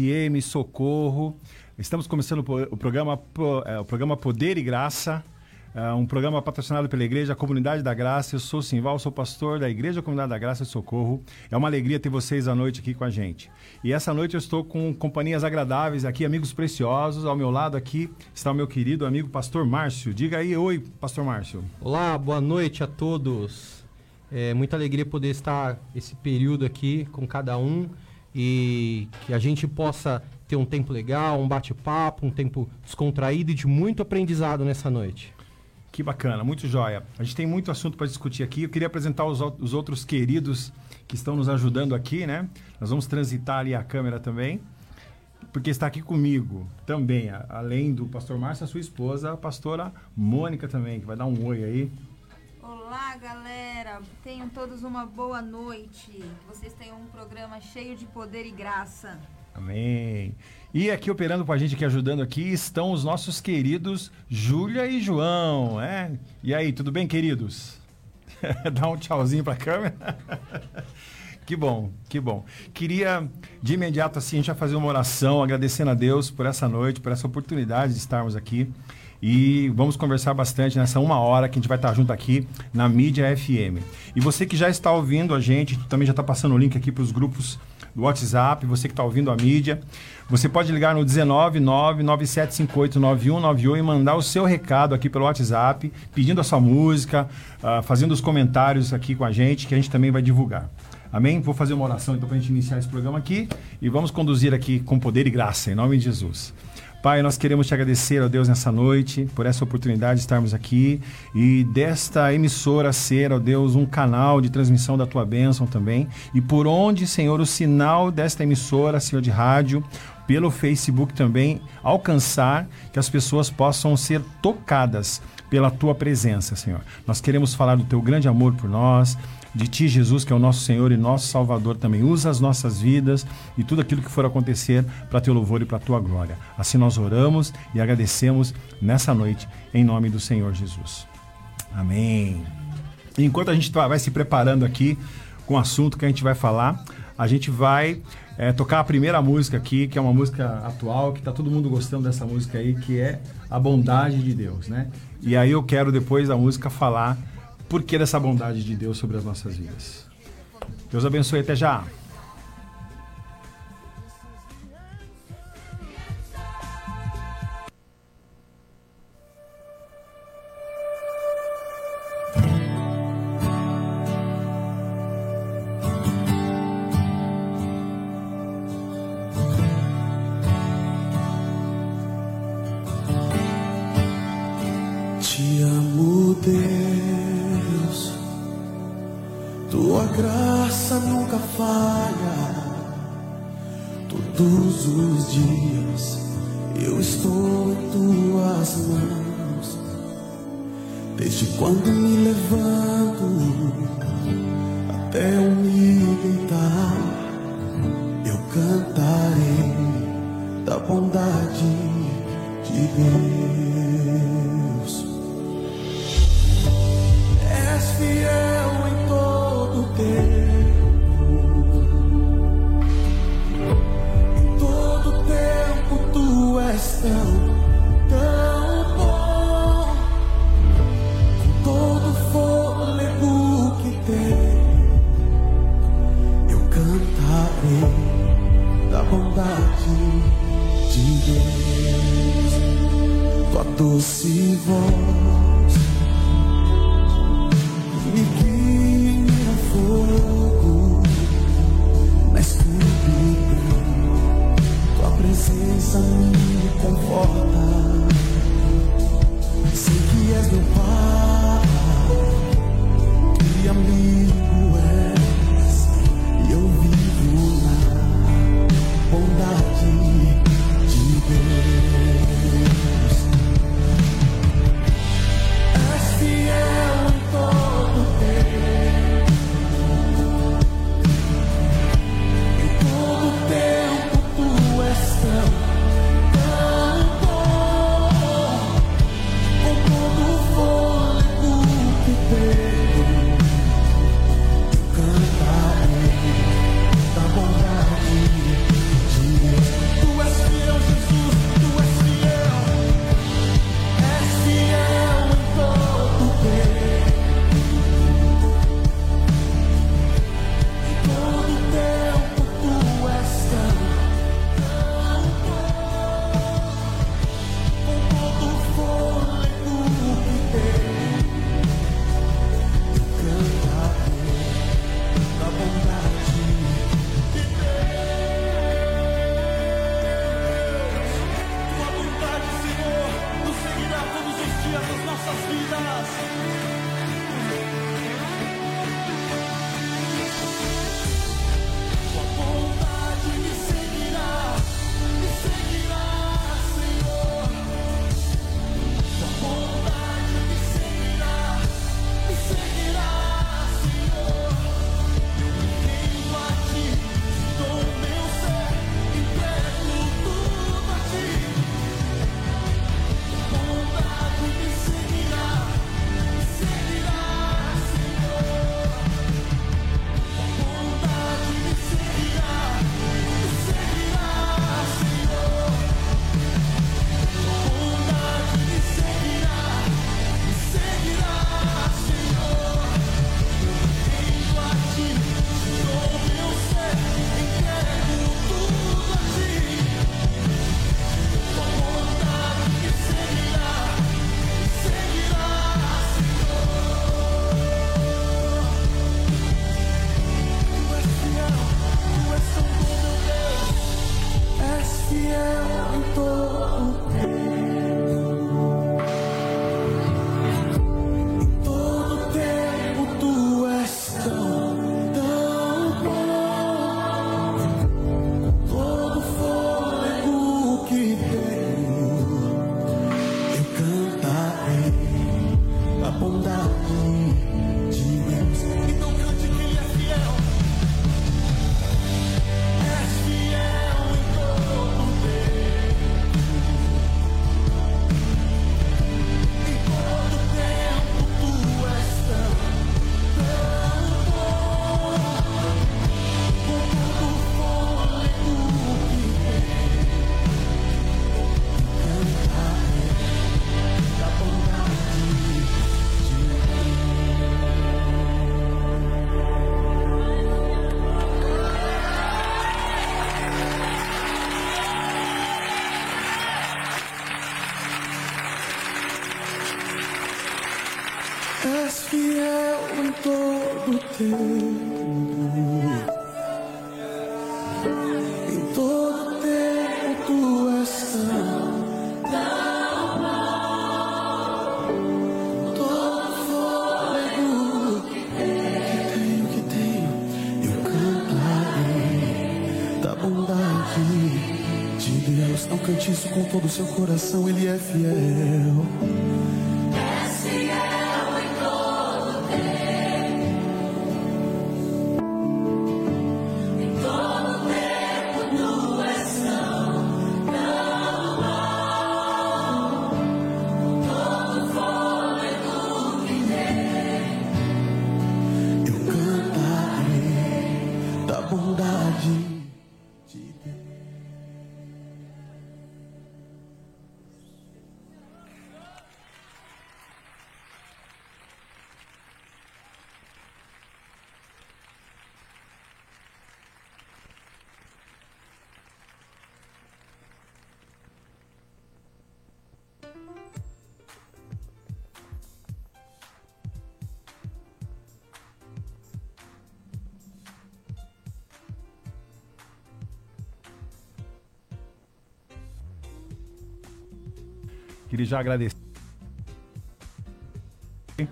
FM Socorro. Estamos começando o programa, é, o programa Poder e Graça, é, um programa patrocinado pela Igreja Comunidade da Graça. Eu sou Simval, sou pastor da Igreja Comunidade da Graça de Socorro. É uma alegria ter vocês à noite aqui com a gente. E essa noite eu estou com companhias agradáveis aqui, amigos preciosos. Ao meu lado aqui está o meu querido amigo pastor Márcio. Diga aí, oi, pastor Márcio. Olá, boa noite a todos. É muita alegria poder estar esse período aqui com cada um e que a gente possa ter um tempo legal, um bate-papo, um tempo descontraído e de muito aprendizado nessa noite. Que bacana, muito jóia. A gente tem muito assunto para discutir aqui. Eu queria apresentar os, os, outros queridos que estão nos ajudando aqui, né? Nós vamos transitar ali a câmera também, porque está aqui comigo também, além do pastor Márcio, a sua esposa, a pastora Mônica também, que vai dar um oi aí. Olá, galera. Tenham todos uma boa noite. Vocês tenham um programa cheio de poder e graça. Amém. E aqui operando com a gente, aqui ajudando aqui, estão os nossos queridos Júlia e João, é? E aí, tudo bem, queridos? Dá um tchauzinho para a câmera. que bom, que bom. Queria de imediato assim vai fazer uma oração agradecendo a Deus por essa noite, por essa oportunidade de estarmos aqui. E vamos conversar bastante nessa uma hora que a gente vai estar junto aqui na Mídia FM. E você que já está ouvindo a gente, também já está passando o link aqui para os grupos do WhatsApp, você que está ouvindo a mídia, você pode ligar no 19997589198 e mandar o seu recado aqui pelo WhatsApp, pedindo a sua música, uh, fazendo os comentários aqui com a gente, que a gente também vai divulgar. Amém? Vou fazer uma oração então para a gente iniciar esse programa aqui e vamos conduzir aqui com poder e graça, em nome de Jesus. Pai, nós queremos te agradecer, ó Deus, nessa noite, por essa oportunidade de estarmos aqui e desta emissora ser, ó Deus, um canal de transmissão da tua bênção também. E por onde, Senhor, o sinal desta emissora, Senhor, de rádio, pelo Facebook também, alcançar que as pessoas possam ser tocadas pela tua presença, Senhor. Nós queremos falar do teu grande amor por nós, de Ti, Jesus, que é o nosso Senhor e nosso Salvador também. Usa as nossas vidas e tudo aquilo que for acontecer para Teu louvor e para Tua glória. Assim nós oramos e agradecemos nessa noite, em nome do Senhor Jesus. Amém. Enquanto a gente vai se preparando aqui com o assunto que a gente vai falar, a gente vai é, tocar a primeira música aqui, que é uma música atual, que está todo mundo gostando dessa música aí, que é A Bondade de Deus, né? E aí eu quero, depois da música, falar por que dessa bondade de Deus sobre as nossas vidas. Deus abençoe até já. És fiel em todo tempo. Em todo tempo tu és santo. Todo fôlego que tenho, que tenho, eu cantarei da bondade de Deus. Não cante isso com todo o seu coração, Ele é fiel. Queria já agradecer. O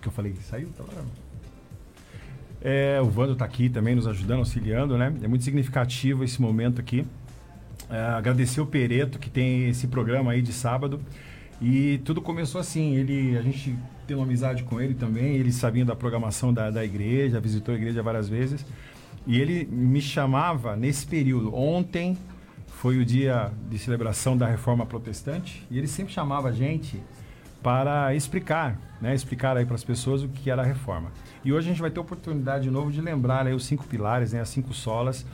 que eu falei? Saiu? Tá lá. É, o Vando está aqui também nos ajudando, auxiliando, né? É muito significativo esse momento aqui. É, agradecer o Pereto, que tem esse programa aí de sábado. E tudo começou assim, ele, a gente tem uma amizade com ele também, ele sabia da programação da, da igreja, visitou a igreja várias vezes. E ele me chamava nesse período. Ontem foi o dia de celebração da reforma protestante e ele sempre chamava a gente para explicar, né, explicar aí para as pessoas o que era a reforma. E hoje a gente vai ter a oportunidade de novo de lembrar aí os cinco pilares, né, as cinco solas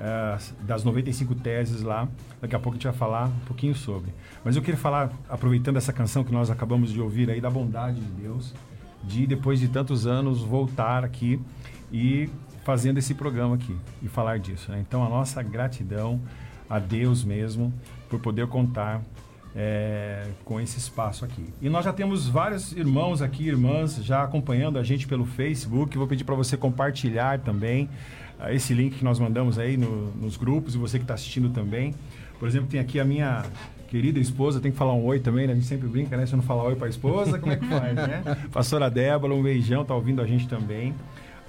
eh, das 95 teses lá. Daqui a pouco a gente vai falar um pouquinho sobre. Mas eu queria falar, aproveitando essa canção que nós acabamos de ouvir aí, da bondade de Deus, de depois de tantos anos voltar aqui e fazendo esse programa aqui e falar disso. Né? Então a nossa gratidão a Deus mesmo por poder contar é, com esse espaço aqui. E nós já temos vários irmãos aqui, irmãs, já acompanhando a gente pelo Facebook. Vou pedir para você compartilhar também uh, esse link que nós mandamos aí no, nos grupos e você que está assistindo também. Por exemplo, tem aqui a minha querida esposa, tem que falar um oi também, né? A gente sempre brinca, né? Se eu não falar oi para a esposa, como é que faz, né? Pastora Débora, um beijão, tá ouvindo a gente também.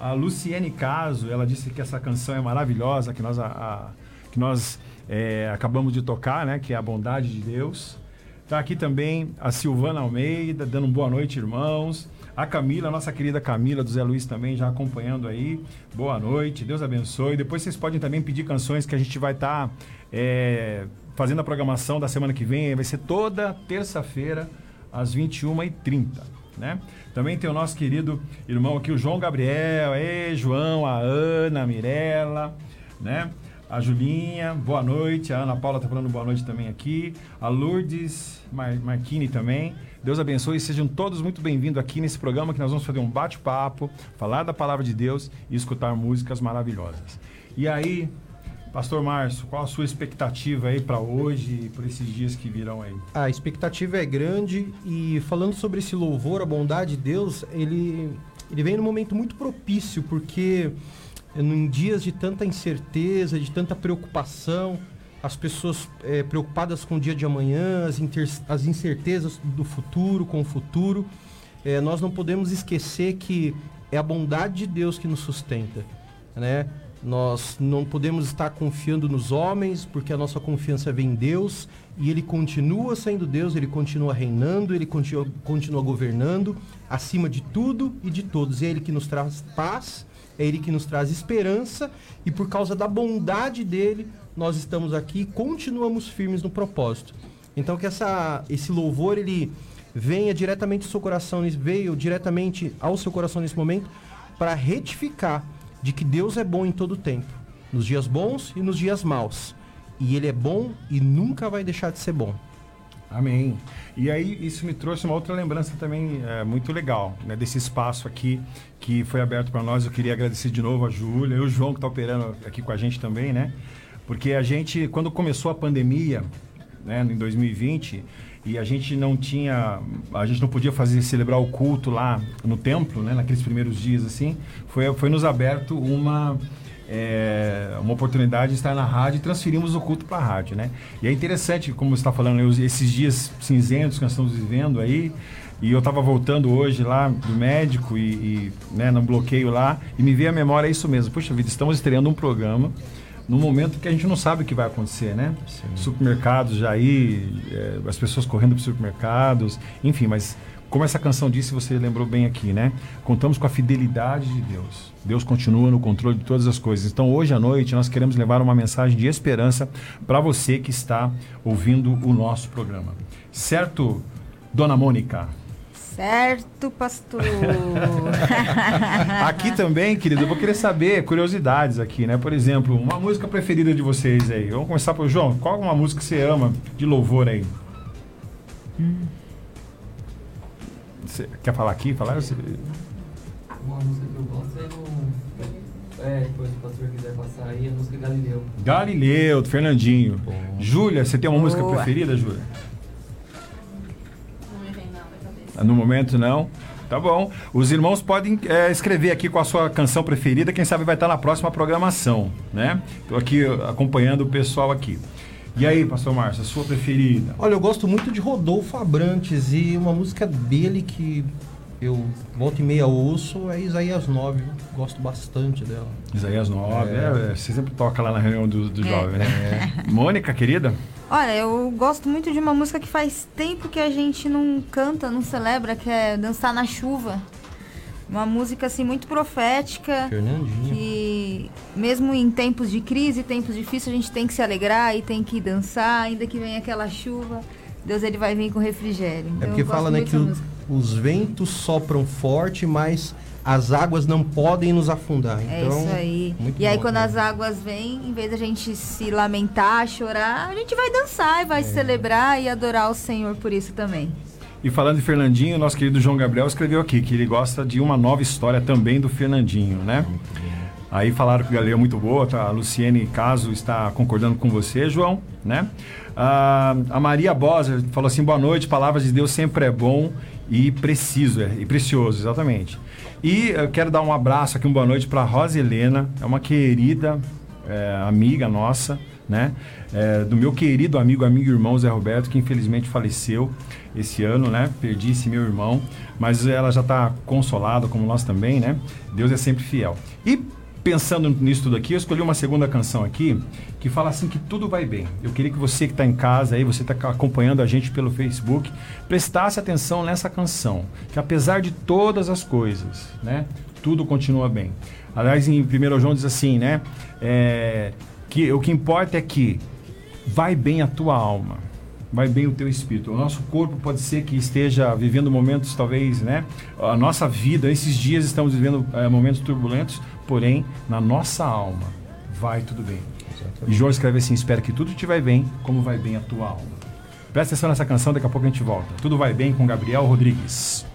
A Luciene Caso, ela disse que essa canção é maravilhosa, que nós, a, a, que nós é, acabamos de tocar, né? Que é a bondade de Deus. Tá aqui também a Silvana Almeida, dando boa noite, irmãos. A Camila, nossa querida Camila do Zé Luiz também já acompanhando aí. Boa noite, Deus abençoe. Depois vocês podem também pedir canções que a gente vai estar tá, é, fazendo a programação da semana que vem. Vai ser toda terça-feira, às 21h30. Né? Também tem o nosso querido irmão aqui, o João Gabriel. Ei, João, a Ana, a Mirella, né? A Julinha, boa noite. A Ana Paula está falando boa noite também aqui. A Lourdes Mar Marquini também. Deus abençoe e sejam todos muito bem-vindos aqui nesse programa que nós vamos fazer um bate-papo, falar da palavra de Deus e escutar músicas maravilhosas. E aí, Pastor Márcio, qual a sua expectativa aí para hoje e por esses dias que virão aí? A expectativa é grande e falando sobre esse louvor, a bondade de Deus, ele, ele vem num momento muito propício, porque em dias de tanta incerteza, de tanta preocupação, as pessoas é, preocupadas com o dia de amanhã, as, as incertezas do futuro, com o futuro, é, nós não podemos esquecer que é a bondade de Deus que nos sustenta, né? Nós não podemos estar confiando nos homens, porque a nossa confiança vem em Deus e Ele continua sendo Deus, Ele continua reinando, Ele continua, continua governando acima de tudo e de todos. É Ele que nos traz paz, é Ele que nos traz esperança e por causa da bondade dele, nós estamos aqui e continuamos firmes no propósito. Então que essa, esse louvor ele venha diretamente ao seu coração, veio diretamente ao seu coração nesse momento para retificar de que Deus é bom em todo tempo, nos dias bons e nos dias maus. E ele é bom e nunca vai deixar de ser bom. Amém. E aí isso me trouxe uma outra lembrança também é, muito legal, né, desse espaço aqui que foi aberto para nós. Eu queria agradecer de novo a Júlia e o João que está operando aqui com a gente também, né? Porque a gente, quando começou a pandemia, né, em 2020 e a gente não tinha, a gente não podia fazer celebrar o culto lá no templo, né, naqueles primeiros dias assim, foi foi nos aberto uma é, uma oportunidade de estar na rádio e transferimos o culto para a rádio, né? E é interessante, como você está falando, esses dias cinzentos que nós estamos vivendo aí, e eu estava voltando hoje lá do médico e, e né, no bloqueio lá, e me veio a memória é isso mesmo. Puxa vida, estamos estreando um programa num momento que a gente não sabe o que vai acontecer, né? Sim. Supermercados já aí, é, as pessoas correndo para supermercados, enfim, mas como essa canção disse, você lembrou bem aqui, né? Contamos com a fidelidade de Deus. Deus continua no controle de todas as coisas. Então, hoje à noite, nós queremos levar uma mensagem de esperança para você que está ouvindo o nosso programa. Certo, Dona Mônica? Certo, pastor. aqui também, querido, eu vou querer saber curiosidades aqui, né? Por exemplo, uma música preferida de vocês aí. Vamos começar por João. Qual é uma música que você ama de louvor aí? Hum. Você quer falar aqui? Falar? Você... Uma música que eu gosto é o. É, depois se o pastor quiser passar aí, a música Galileu. Galileu, do Fernandinho. Bom. Júlia, você tem uma Boa. música preferida, Júlia? No momento não. Tá bom. Os irmãos podem é, escrever aqui com a sua canção preferida, quem sabe vai estar na próxima programação, né? Estou aqui acompanhando o pessoal aqui. E aí, pastor Márcio, a sua preferida? Olha, eu gosto muito de Rodolfo Abrantes e uma música dele que eu volta e meia ouço é Isaías 9. Gosto bastante dela. Isaías 9, é. É, você sempre toca lá na reunião do, do é. jovem, né? É. Mônica, querida? Olha, eu gosto muito de uma música que faz tempo que a gente não canta, não celebra, que é Dançar na Chuva. Uma música assim muito profética. Fernandinha. Que mesmo em tempos de crise, tempos difíceis, a gente tem que se alegrar e tem que dançar, ainda que venha aquela chuva. Deus ele vai vir com refrigério. É então, é porque fala né, que os ventos sopram forte, mas as águas não podem nos afundar. É então, é isso aí. e aí, quando né? as águas vêm, em vez da gente se lamentar, chorar, a gente vai dançar e vai é. celebrar e adorar o Senhor por isso também. E falando de Fernandinho, nosso querido João Gabriel escreveu aqui que ele gosta de uma nova história também do Fernandinho, né? Aí falaram que a galeria é muito boa, tá? a Luciene Caso está concordando com você, João, né? Ah, a Maria Boser falou assim, boa noite, palavras de Deus sempre é bom e preciso, é, e precioso, exatamente. E eu quero dar um abraço aqui, uma boa noite para Rosa Helena, é uma querida é, amiga nossa, né? É, do meu querido amigo, amigo e irmão Zé Roberto, que infelizmente faleceu esse ano, né? Perdi esse meu irmão, mas ela já está consolada, como nós também, né? Deus é sempre fiel. E pensando nisso tudo aqui, eu escolhi uma segunda canção aqui que fala assim que tudo vai bem. Eu queria que você que está em casa aí, você está acompanhando a gente pelo Facebook, prestasse atenção nessa canção, que apesar de todas as coisas, né? Tudo continua bem. Aliás, em 1 João diz assim, né? É, que o que importa é que vai bem a tua alma, vai bem o teu espírito. O nosso corpo pode ser que esteja vivendo momentos, talvez, né? A nossa vida, esses dias estamos vivendo é, momentos turbulentos, porém, na nossa alma, vai tudo bem. Exatamente. E João escreve assim: espera que tudo te vai bem, como vai bem a tua alma. Presta atenção nessa canção, daqui a pouco a gente volta. Tudo vai bem com Gabriel Rodrigues.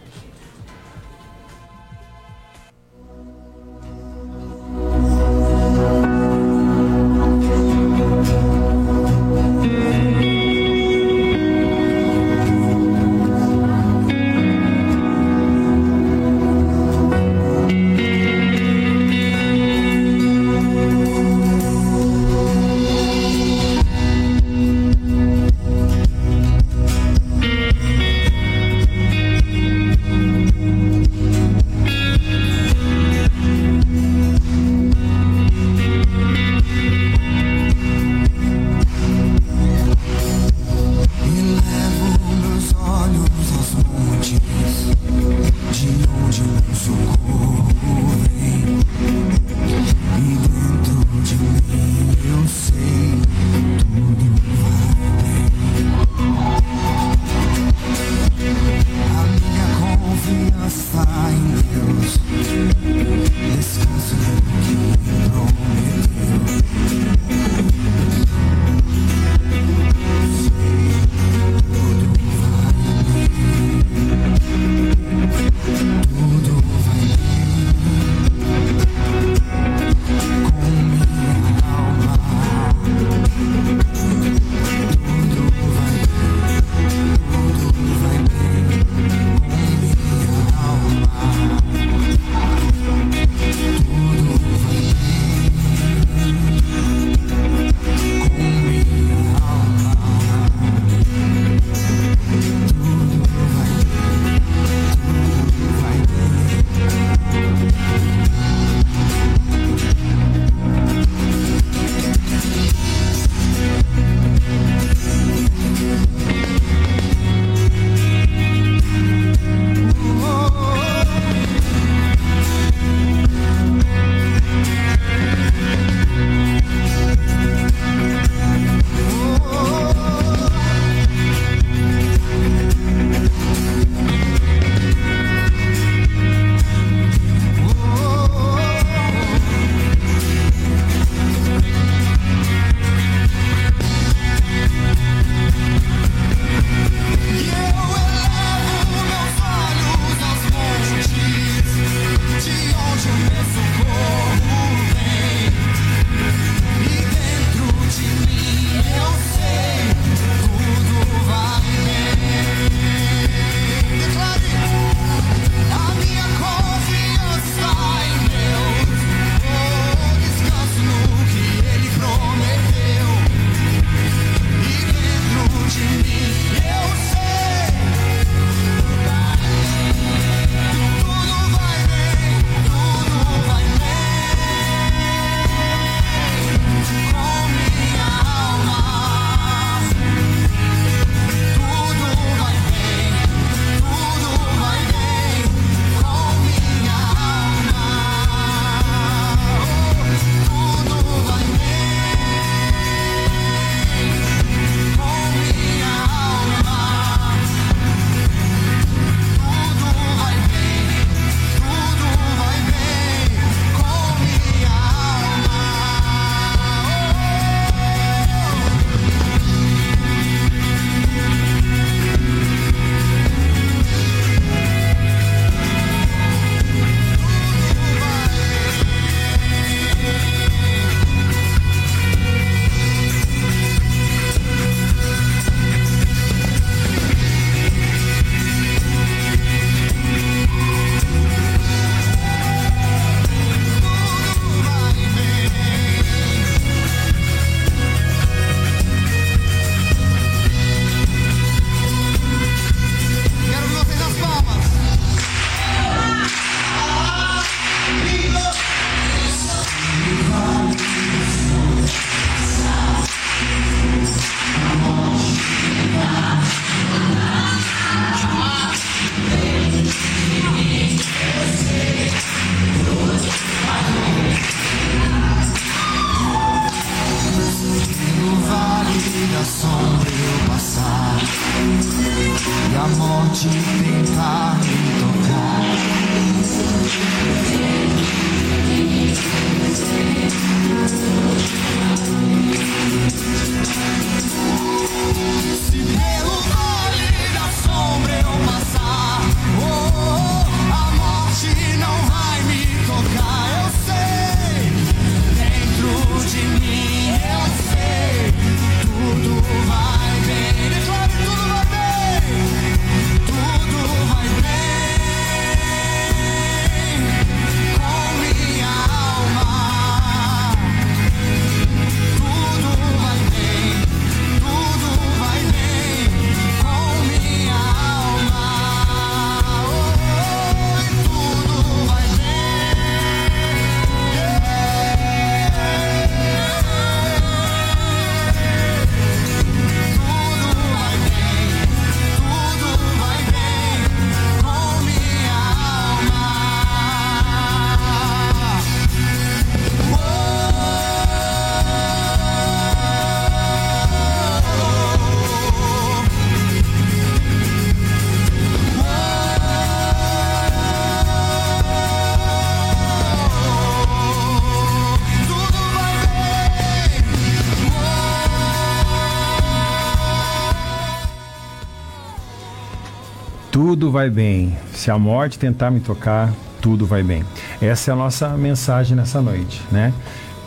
Tudo vai bem. Se a morte tentar me tocar, tudo vai bem. Essa é a nossa mensagem nessa noite, né?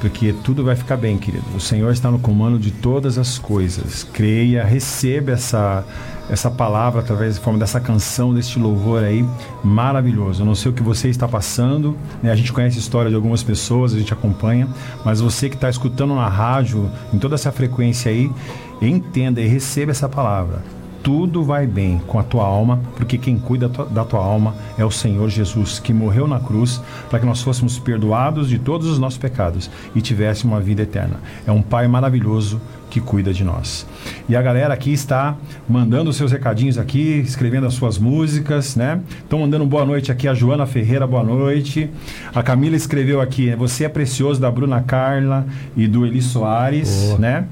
Porque tudo vai ficar bem, querido. O Senhor está no comando de todas as coisas. Creia, receba essa essa palavra através da forma dessa canção, deste louvor aí maravilhoso. Eu não sei o que você está passando, né? a gente conhece a história de algumas pessoas, a gente acompanha, mas você que está escutando na rádio, em toda essa frequência aí, entenda e receba essa palavra tudo vai bem com a tua alma, porque quem cuida da tua alma é o Senhor Jesus, que morreu na cruz para que nós fôssemos perdoados de todos os nossos pecados e tivéssemos uma vida eterna. É um Pai maravilhoso que cuida de nós. E a galera aqui está mandando seus recadinhos aqui, escrevendo as suas músicas, né? Estão mandando boa noite aqui a Joana Ferreira, boa noite. A Camila escreveu aqui, você é precioso da Bruna Carla e do Eli Soares, né?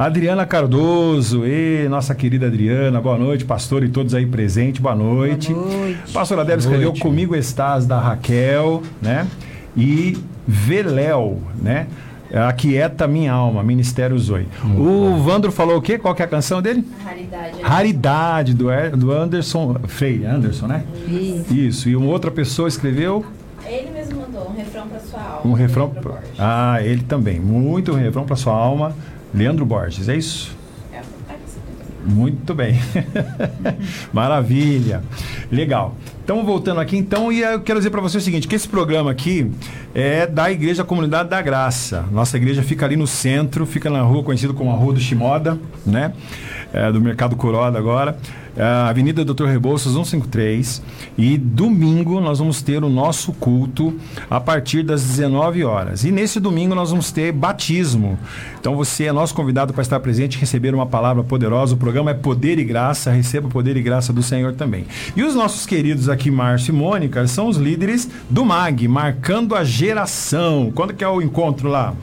Adriana Cardoso, e nossa querida Adriana, boa noite, pastor e todos aí presentes, boa noite. Boa noite. Pastora Débora escreveu Comigo Estás, da Raquel, né? E Veléu, né? Aquieta Minha Alma, Ministério Zoe. Muito o bom. Vandro falou o quê? Qual que é a canção dele? Raridade. Né? Raridade, do, do Anderson Frei, Anderson, né? Isso. Isso. E uma outra pessoa escreveu... Ele mesmo mandou um refrão para sua alma. Um refrão... Ah, ele também. Muito um refrão para sua alma. Leandro Borges, é isso? É, Muito bem. Maravilha. Legal. Então, voltando aqui, então, e eu quero dizer para você o seguinte, que esse programa aqui é da Igreja Comunidade da Graça. Nossa igreja fica ali no centro, fica na rua conhecida como a Rua do Shimoda, né? É, do Mercado Coroda agora. É, Avenida Doutor Rebouças 153. E domingo nós vamos ter o nosso culto a partir das 19 horas. E nesse domingo nós vamos ter batismo. Então você é nosso convidado para estar presente e receber uma palavra poderosa. O programa é Poder e Graça. Receba poder e graça do Senhor também. E os nossos queridos aqui, Márcio e Mônica, são os líderes do MAG, marcando a geração. Quando que é o encontro lá?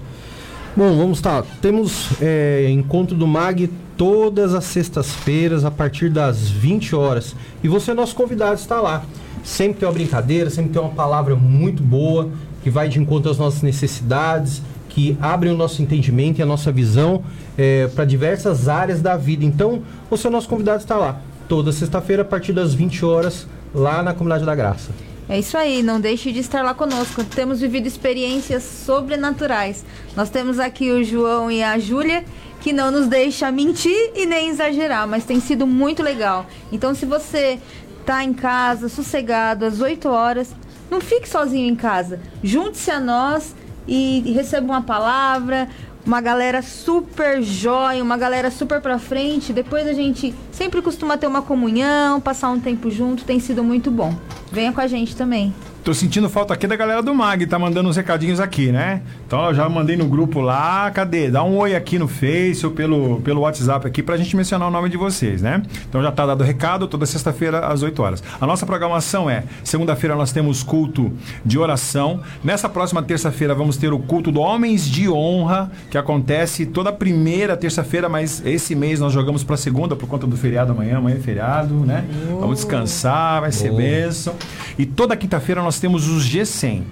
Bom, vamos estar. Tá. Temos é, encontro do MAG todas as sextas-feiras a partir das 20 horas. E você nosso convidado, está lá. Sempre tem uma brincadeira, sempre tem uma palavra muito boa, que vai de encontro às nossas necessidades, que abre o nosso entendimento e a nossa visão é, para diversas áreas da vida. Então, você nosso convidado, está lá. Toda sexta-feira, a partir das 20 horas, lá na Comunidade da Graça. É isso aí, não deixe de estar lá conosco. Temos vivido experiências sobrenaturais. Nós temos aqui o João e a Júlia que não nos deixa mentir e nem exagerar, mas tem sido muito legal. Então, se você tá em casa, sossegado, às 8 horas, não fique sozinho em casa. Junte-se a nós e receba uma palavra, uma galera super jóia, uma galera super pra frente. Depois a gente sempre costuma ter uma comunhão, passar um tempo junto, tem sido muito bom. Venha com a gente também. Tô sentindo falta aqui da galera do MAG, tá mandando uns recadinhos aqui, né? Então eu já mandei no grupo lá, cadê? Dá um oi aqui no Face ou pelo, pelo WhatsApp aqui pra gente mencionar o nome de vocês, né? Então já tá dado o recado, toda sexta-feira às 8 horas. A nossa programação é: segunda-feira nós temos culto de oração. Nessa próxima terça-feira vamos ter o culto do Homens de Honra, que acontece toda primeira terça-feira, mas esse mês nós jogamos pra segunda por conta do feriado amanhã, amanhã é feriado, né? Vamos descansar, vai ser bênção. E toda quinta-feira nós temos os G100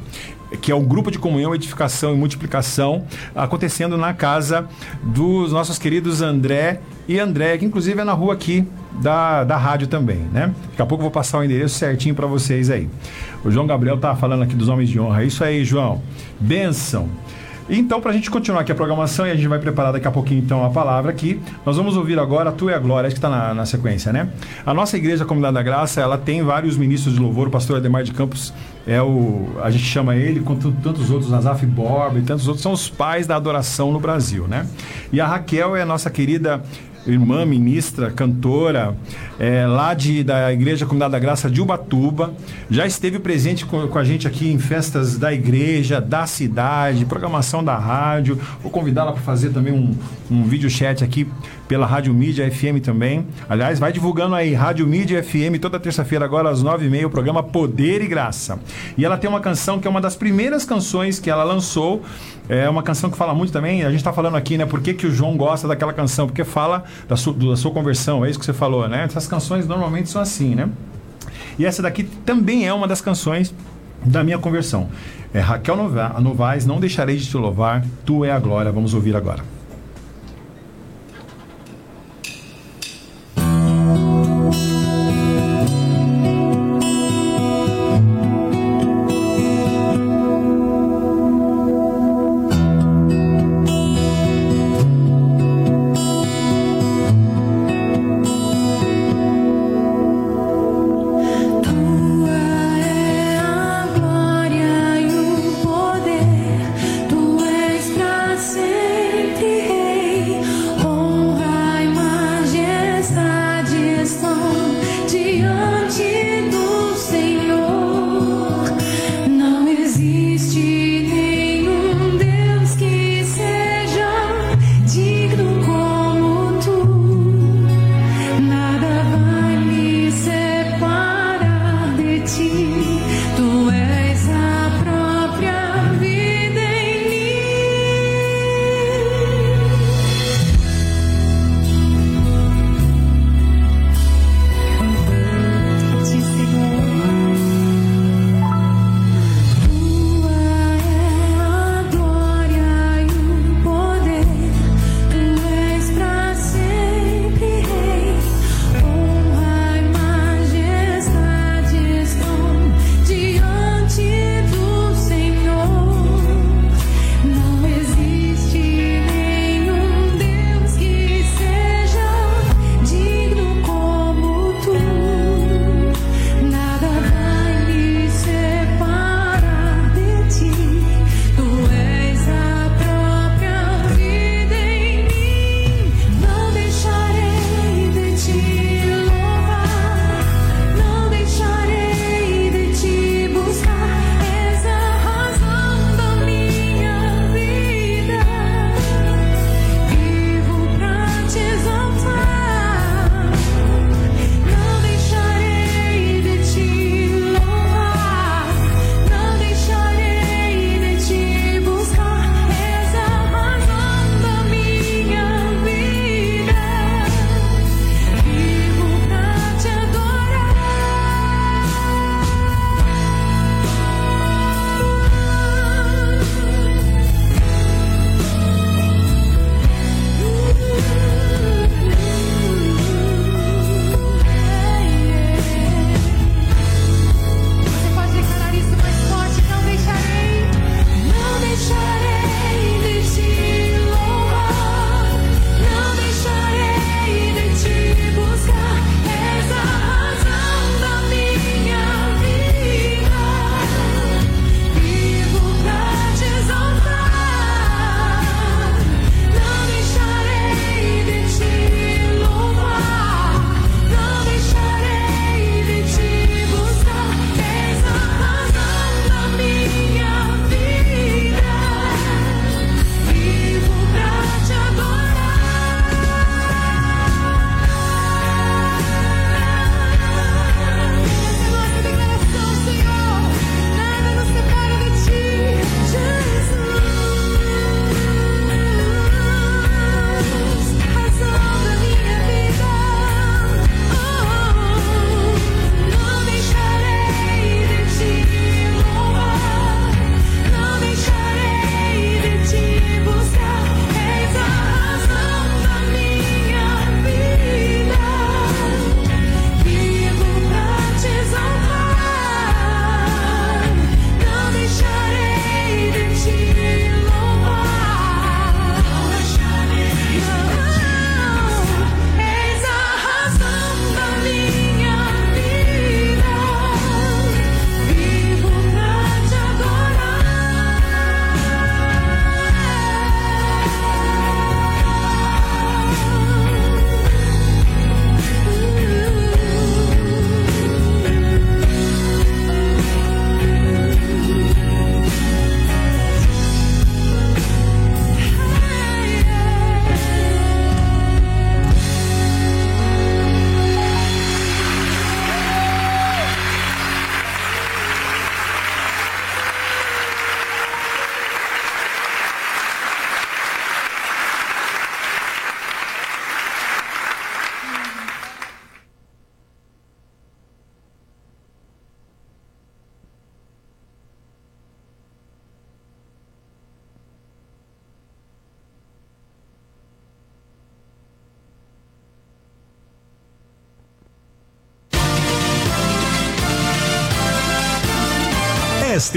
que é um grupo de comunhão, edificação e multiplicação, acontecendo na casa dos nossos queridos André e André, que inclusive é na rua aqui da, da rádio também, né? Daqui a pouco eu vou passar o endereço certinho para vocês aí. O João Gabriel tá falando aqui dos homens de honra. É isso aí, João. Benção. Então, para a gente continuar aqui a programação e a gente vai preparar daqui a pouquinho então a palavra aqui, nós vamos ouvir agora a Tua e a Glória, que está na, na, sequência, né? A nossa igreja, a Comunidade da Graça, ela tem vários ministros de louvor, o pastor Ademar de Campos é o, a gente chama ele, com tantos outros, Nazaf Borba e tantos outros, são os pais da adoração no Brasil, né? E a Raquel é a nossa querida irmã ministra, cantora, é, lá de, da Igreja Comunidade da Graça de Ubatuba. Já esteve presente com, com a gente aqui em festas da igreja, da cidade, programação da rádio. Vou convidá-la para fazer também um, um vídeo chat aqui pela Rádio Mídia FM também. Aliás, vai divulgando aí, Rádio Mídia FM, toda terça-feira, agora às nove e meia, o programa Poder e Graça. E ela tem uma canção que é uma das primeiras canções que ela lançou. É uma canção que fala muito também. A gente está falando aqui, né? Por que, que o João gosta daquela canção? Porque fala da sua, da sua conversão, é isso que você falou, né? Essas canções normalmente são assim, né? E essa daqui também é uma das canções da minha conversão. É Raquel Novaes, Não Deixarei de Te Louvar, Tu é a Glória. Vamos ouvir agora.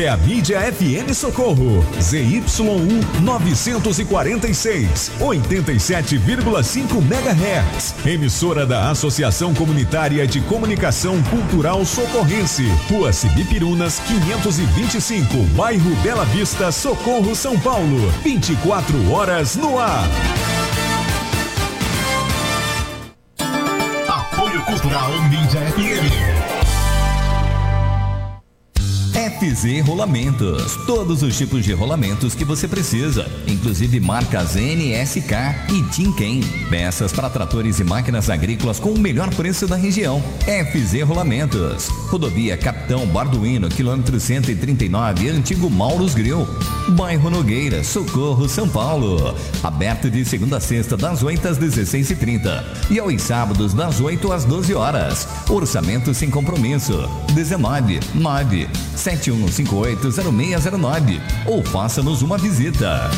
É a mídia FM Socorro. ZYU 946, 87,5 MHz. Emissora da Associação Comunitária de Comunicação Cultural Socorrense. Rua Cibipirunas 525, bairro Bela Vista, Socorro, São Paulo. 24 horas no ar. Apoio Cultural Mídia FM. FZ Rolamentos. Todos os tipos de rolamentos que você precisa, inclusive marcas NSK e Tinken. Peças para tratores e máquinas agrícolas com o melhor preço da região. FZ Rolamentos. Rodovia Capitão Barduino, quilômetro 139, antigo Mauros Grill. Bairro Nogueira, Socorro, São Paulo. Aberto de segunda a sexta, das 8 às 16h30. E aos sábados, das 8 às 12 horas. Orçamento sem compromisso. 19 9 71580609 ou faça-nos uma visita.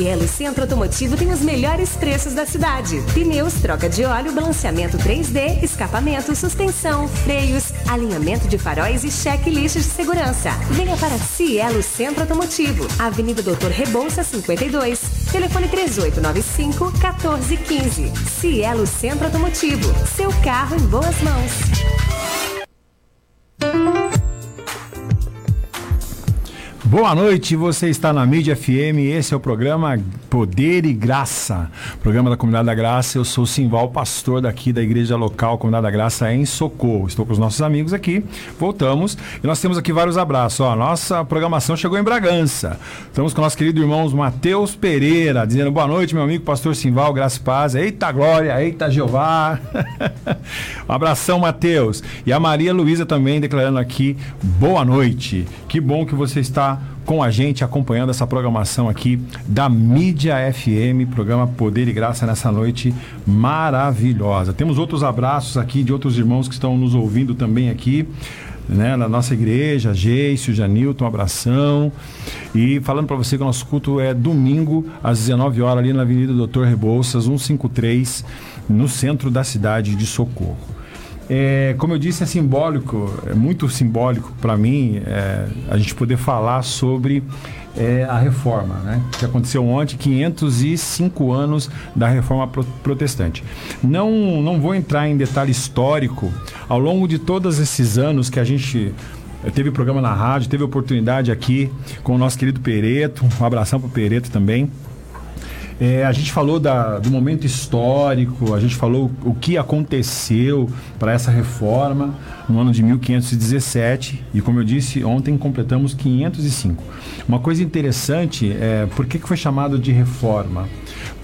Cielo Centro Automotivo tem os melhores preços da cidade. Pneus, troca de óleo, balanceamento 3D, escapamento, suspensão, freios, alinhamento de faróis e checklist de segurança. Venha para Cielo Centro Automotivo, Avenida Doutor Rebouça 52, telefone 3895 1415. Cielo Centro Automotivo, seu carro em boas mãos. Boa noite, você está na Mídia FM, esse é o programa Poder e Graça, programa da Comunidade da Graça. Eu sou Simval, pastor daqui da igreja local Comunidade da Graça em Socorro. Estou com os nossos amigos aqui, voltamos e nós temos aqui vários abraços. Nossa programação chegou em Bragança. Estamos com o nosso querido irmão Matheus Pereira, dizendo boa noite, meu amigo pastor Simval, graça e paz. Eita glória, eita Jeová. um abração, Matheus. E a Maria Luísa também declarando aqui boa noite. Que bom que você está com a gente acompanhando essa programação aqui da Mídia FM, programa Poder e Graça nessa noite maravilhosa. Temos outros abraços aqui de outros irmãos que estão nos ouvindo também aqui. Né, na nossa igreja, Geicio, Janilton, um abração. E falando para você que o nosso culto é domingo, às 19 horas, ali na Avenida Doutor Rebouças, 153, no centro da cidade de Socorro. É, como eu disse, é simbólico, é muito simbólico para mim é, a gente poder falar sobre é, a reforma, né? Que aconteceu ontem, 505 anos da reforma pro protestante. Não, não vou entrar em detalhe histórico. Ao longo de todos esses anos que a gente teve programa na rádio, teve oportunidade aqui com o nosso querido Pereto, um abração para o Pereto também. É, a gente falou da, do momento histórico, a gente falou o que aconteceu para essa reforma no ano de 1517 e, como eu disse, ontem completamos 505. Uma coisa interessante é por que, que foi chamado de reforma?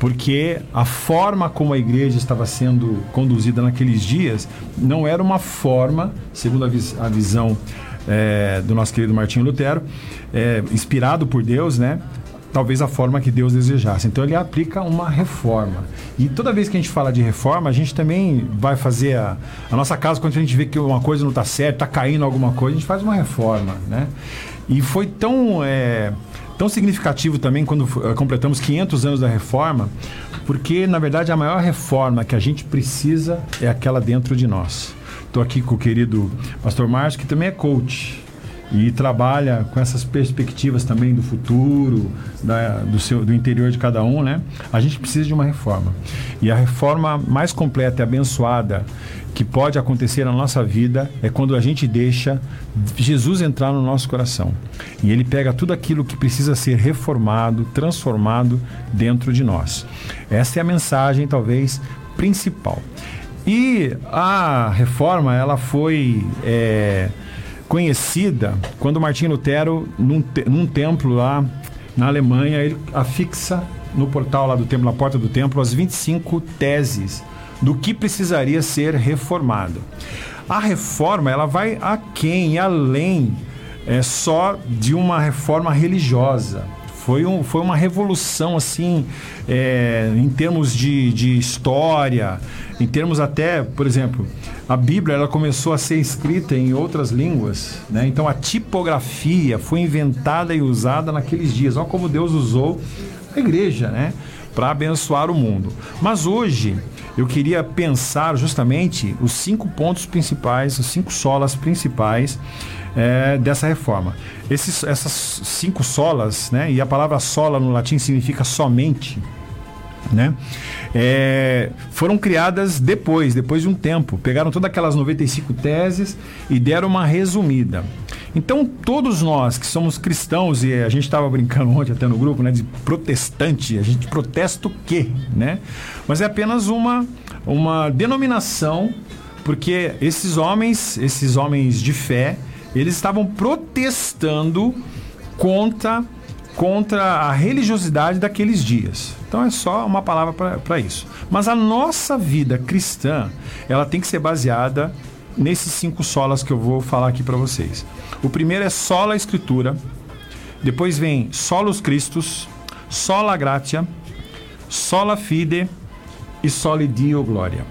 Porque a forma como a igreja estava sendo conduzida naqueles dias não era uma forma, segundo a, vis a visão é, do nosso querido Martinho Lutero, é, inspirado por Deus, né? Talvez a forma que Deus desejasse. Então ele aplica uma reforma. E toda vez que a gente fala de reforma, a gente também vai fazer a, a nossa casa quando a gente vê que uma coisa não está certa, está caindo alguma coisa, a gente faz uma reforma, né? E foi tão é, tão significativo também quando uh, completamos 500 anos da reforma, porque na verdade a maior reforma que a gente precisa é aquela dentro de nós. Estou aqui com o querido Pastor Márcio, que também é coach e trabalha com essas perspectivas também do futuro, da, do, seu, do interior de cada um, né? A gente precisa de uma reforma. E a reforma mais completa e abençoada que pode acontecer na nossa vida é quando a gente deixa Jesus entrar no nosso coração. E ele pega tudo aquilo que precisa ser reformado, transformado dentro de nós. Essa é a mensagem, talvez, principal. E a reforma, ela foi. É, conhecida quando Martinho Lutero, num, te, num templo lá na Alemanha, ele afixa no portal lá do templo, na porta do templo, as 25 teses do que precisaria ser reformado. A reforma ela vai a quem além é só de uma reforma religiosa. Foi, um, foi uma revolução assim é, em termos de, de história, em termos até, por exemplo, a Bíblia ela começou a ser escrita em outras línguas, né? Então a tipografia foi inventada e usada naqueles dias. Olha como Deus usou a igreja, né? Para abençoar o mundo. Mas hoje eu queria pensar justamente os cinco pontos principais, os cinco solas principais é, dessa reforma. Esses, essas cinco solas, né? E a palavra sola no latim significa somente, né? É, foram criadas depois, depois de um tempo. Pegaram todas aquelas 95 teses e deram uma resumida. Então, todos nós que somos cristãos, e a gente estava brincando ontem até no grupo, né, de protestante, a gente protesta o quê, né? Mas é apenas uma, uma denominação, porque esses homens, esses homens de fé, eles estavam protestando contra contra a religiosidade daqueles dias. Então é só uma palavra para isso. Mas a nossa vida cristã, ela tem que ser baseada nesses cinco solas que eu vou falar aqui para vocês. O primeiro é sola escritura, depois vem solos Christus, sola gratia, sola fide e soli dio gloria.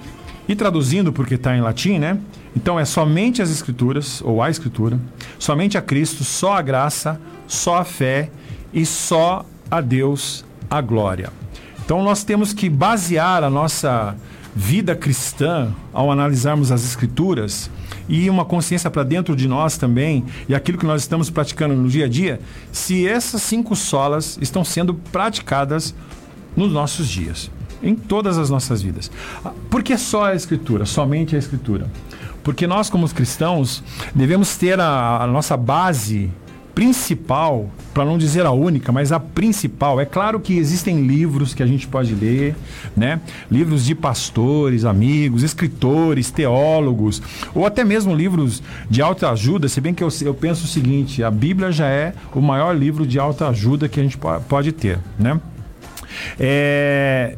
E traduzindo, porque está em latim, né? Então é somente as escrituras, ou a escritura, somente a Cristo, só a graça, só a fé e só a Deus a glória. Então nós temos que basear a nossa vida cristã ao analisarmos as escrituras e uma consciência para dentro de nós também e aquilo que nós estamos praticando no dia a dia, se essas cinco solas estão sendo praticadas nos nossos dias, em todas as nossas vidas. Por que só a escritura, somente a escritura? Porque nós como cristãos devemos ter a, a nossa base principal, para não dizer a única, mas a principal. É claro que existem livros que a gente pode ler, né? Livros de pastores, amigos, escritores, teólogos, ou até mesmo livros de autoajuda, se bem que eu, eu penso o seguinte, a Bíblia já é o maior livro de autoajuda que a gente pode ter, né? É,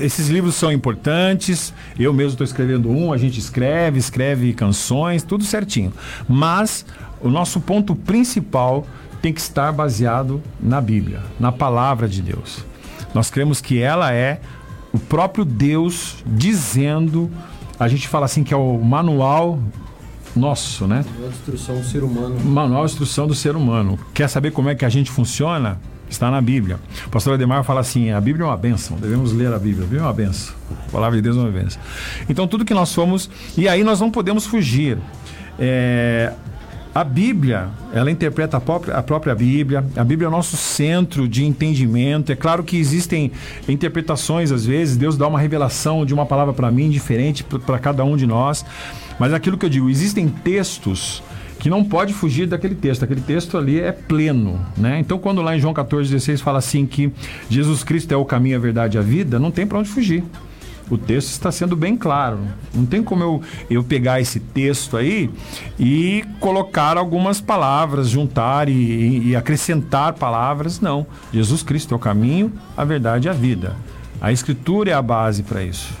esses livros são importantes. Eu mesmo estou escrevendo um, a gente escreve, escreve canções, tudo certinho. Mas o nosso ponto principal tem que estar baseado na Bíblia, na palavra de Deus. Nós cremos que ela é o próprio Deus dizendo, a gente fala assim que é o manual nosso, né? Manual de instrução do ser humano. Manual de instrução do ser humano. Quer saber como é que a gente funciona? Está na Bíblia. O pastor Ademar fala assim: a Bíblia é uma bênção, devemos ler a Bíblia. A Bíblia é uma bênção. A palavra de Deus é uma bênção. Então, tudo que nós somos, e aí nós não podemos fugir. É, a Bíblia, ela interpreta a própria, a própria Bíblia. A Bíblia é o nosso centro de entendimento. É claro que existem interpretações, às vezes, Deus dá uma revelação de uma palavra para mim, diferente para cada um de nós. Mas aquilo que eu digo, existem textos que não pode fugir daquele texto. Aquele texto ali é pleno, né? Então, quando lá em João 14,16 fala assim que Jesus Cristo é o caminho, a verdade e a vida, não tem para onde fugir o texto está sendo bem claro. Não tem como eu, eu pegar esse texto aí e colocar algumas palavras, juntar e, e acrescentar palavras. Não. Jesus Cristo é o caminho, a verdade e a vida. A Escritura é a base para isso.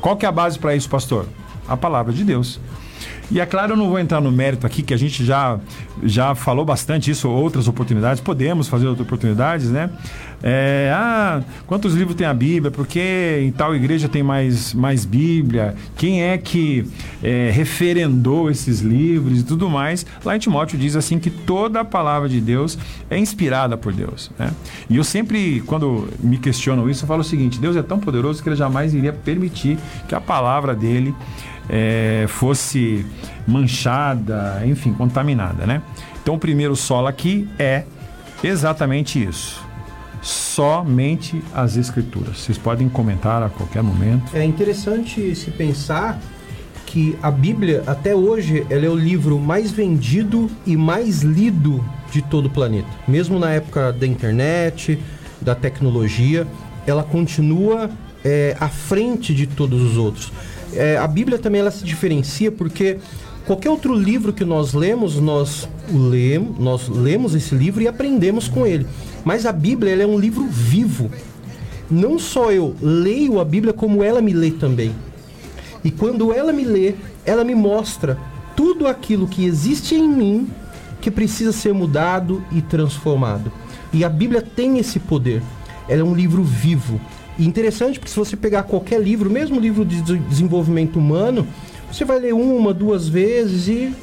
Qual que é a base para isso, pastor? A palavra de Deus. E é claro, eu não vou entrar no mérito aqui, que a gente já, já falou bastante isso, outras oportunidades, podemos fazer outras oportunidades, né? É, ah, quantos livros tem a Bíblia? Porque em tal igreja tem mais, mais Bíblia? Quem é que é, referendou esses livros e tudo mais? Lá em Timóteo diz assim que toda a palavra de Deus é inspirada por Deus. Né? E eu sempre, quando me questionam isso, eu falo o seguinte: Deus é tão poderoso que ele jamais iria permitir que a palavra dele é, fosse manchada, enfim, contaminada, né? Então o primeiro solo aqui é exatamente isso. Somente as escrituras. Vocês podem comentar a qualquer momento. É interessante se pensar que a Bíblia, até hoje, ela é o livro mais vendido e mais lido de todo o planeta. Mesmo na época da internet, da tecnologia, ela continua é, à frente de todos os outros é, a Bíblia também ela se diferencia porque qualquer outro livro que nós lemos, nós lemos, nós lemos esse livro e aprendemos com ele. Mas a Bíblia é um livro vivo. Não só eu leio a Bíblia, como ela me lê também. E quando ela me lê, ela me mostra tudo aquilo que existe em mim que precisa ser mudado e transformado. E a Bíblia tem esse poder. Ela é um livro vivo. Interessante porque se você pegar qualquer livro, mesmo livro de desenvolvimento humano, você vai ler uma, duas vezes e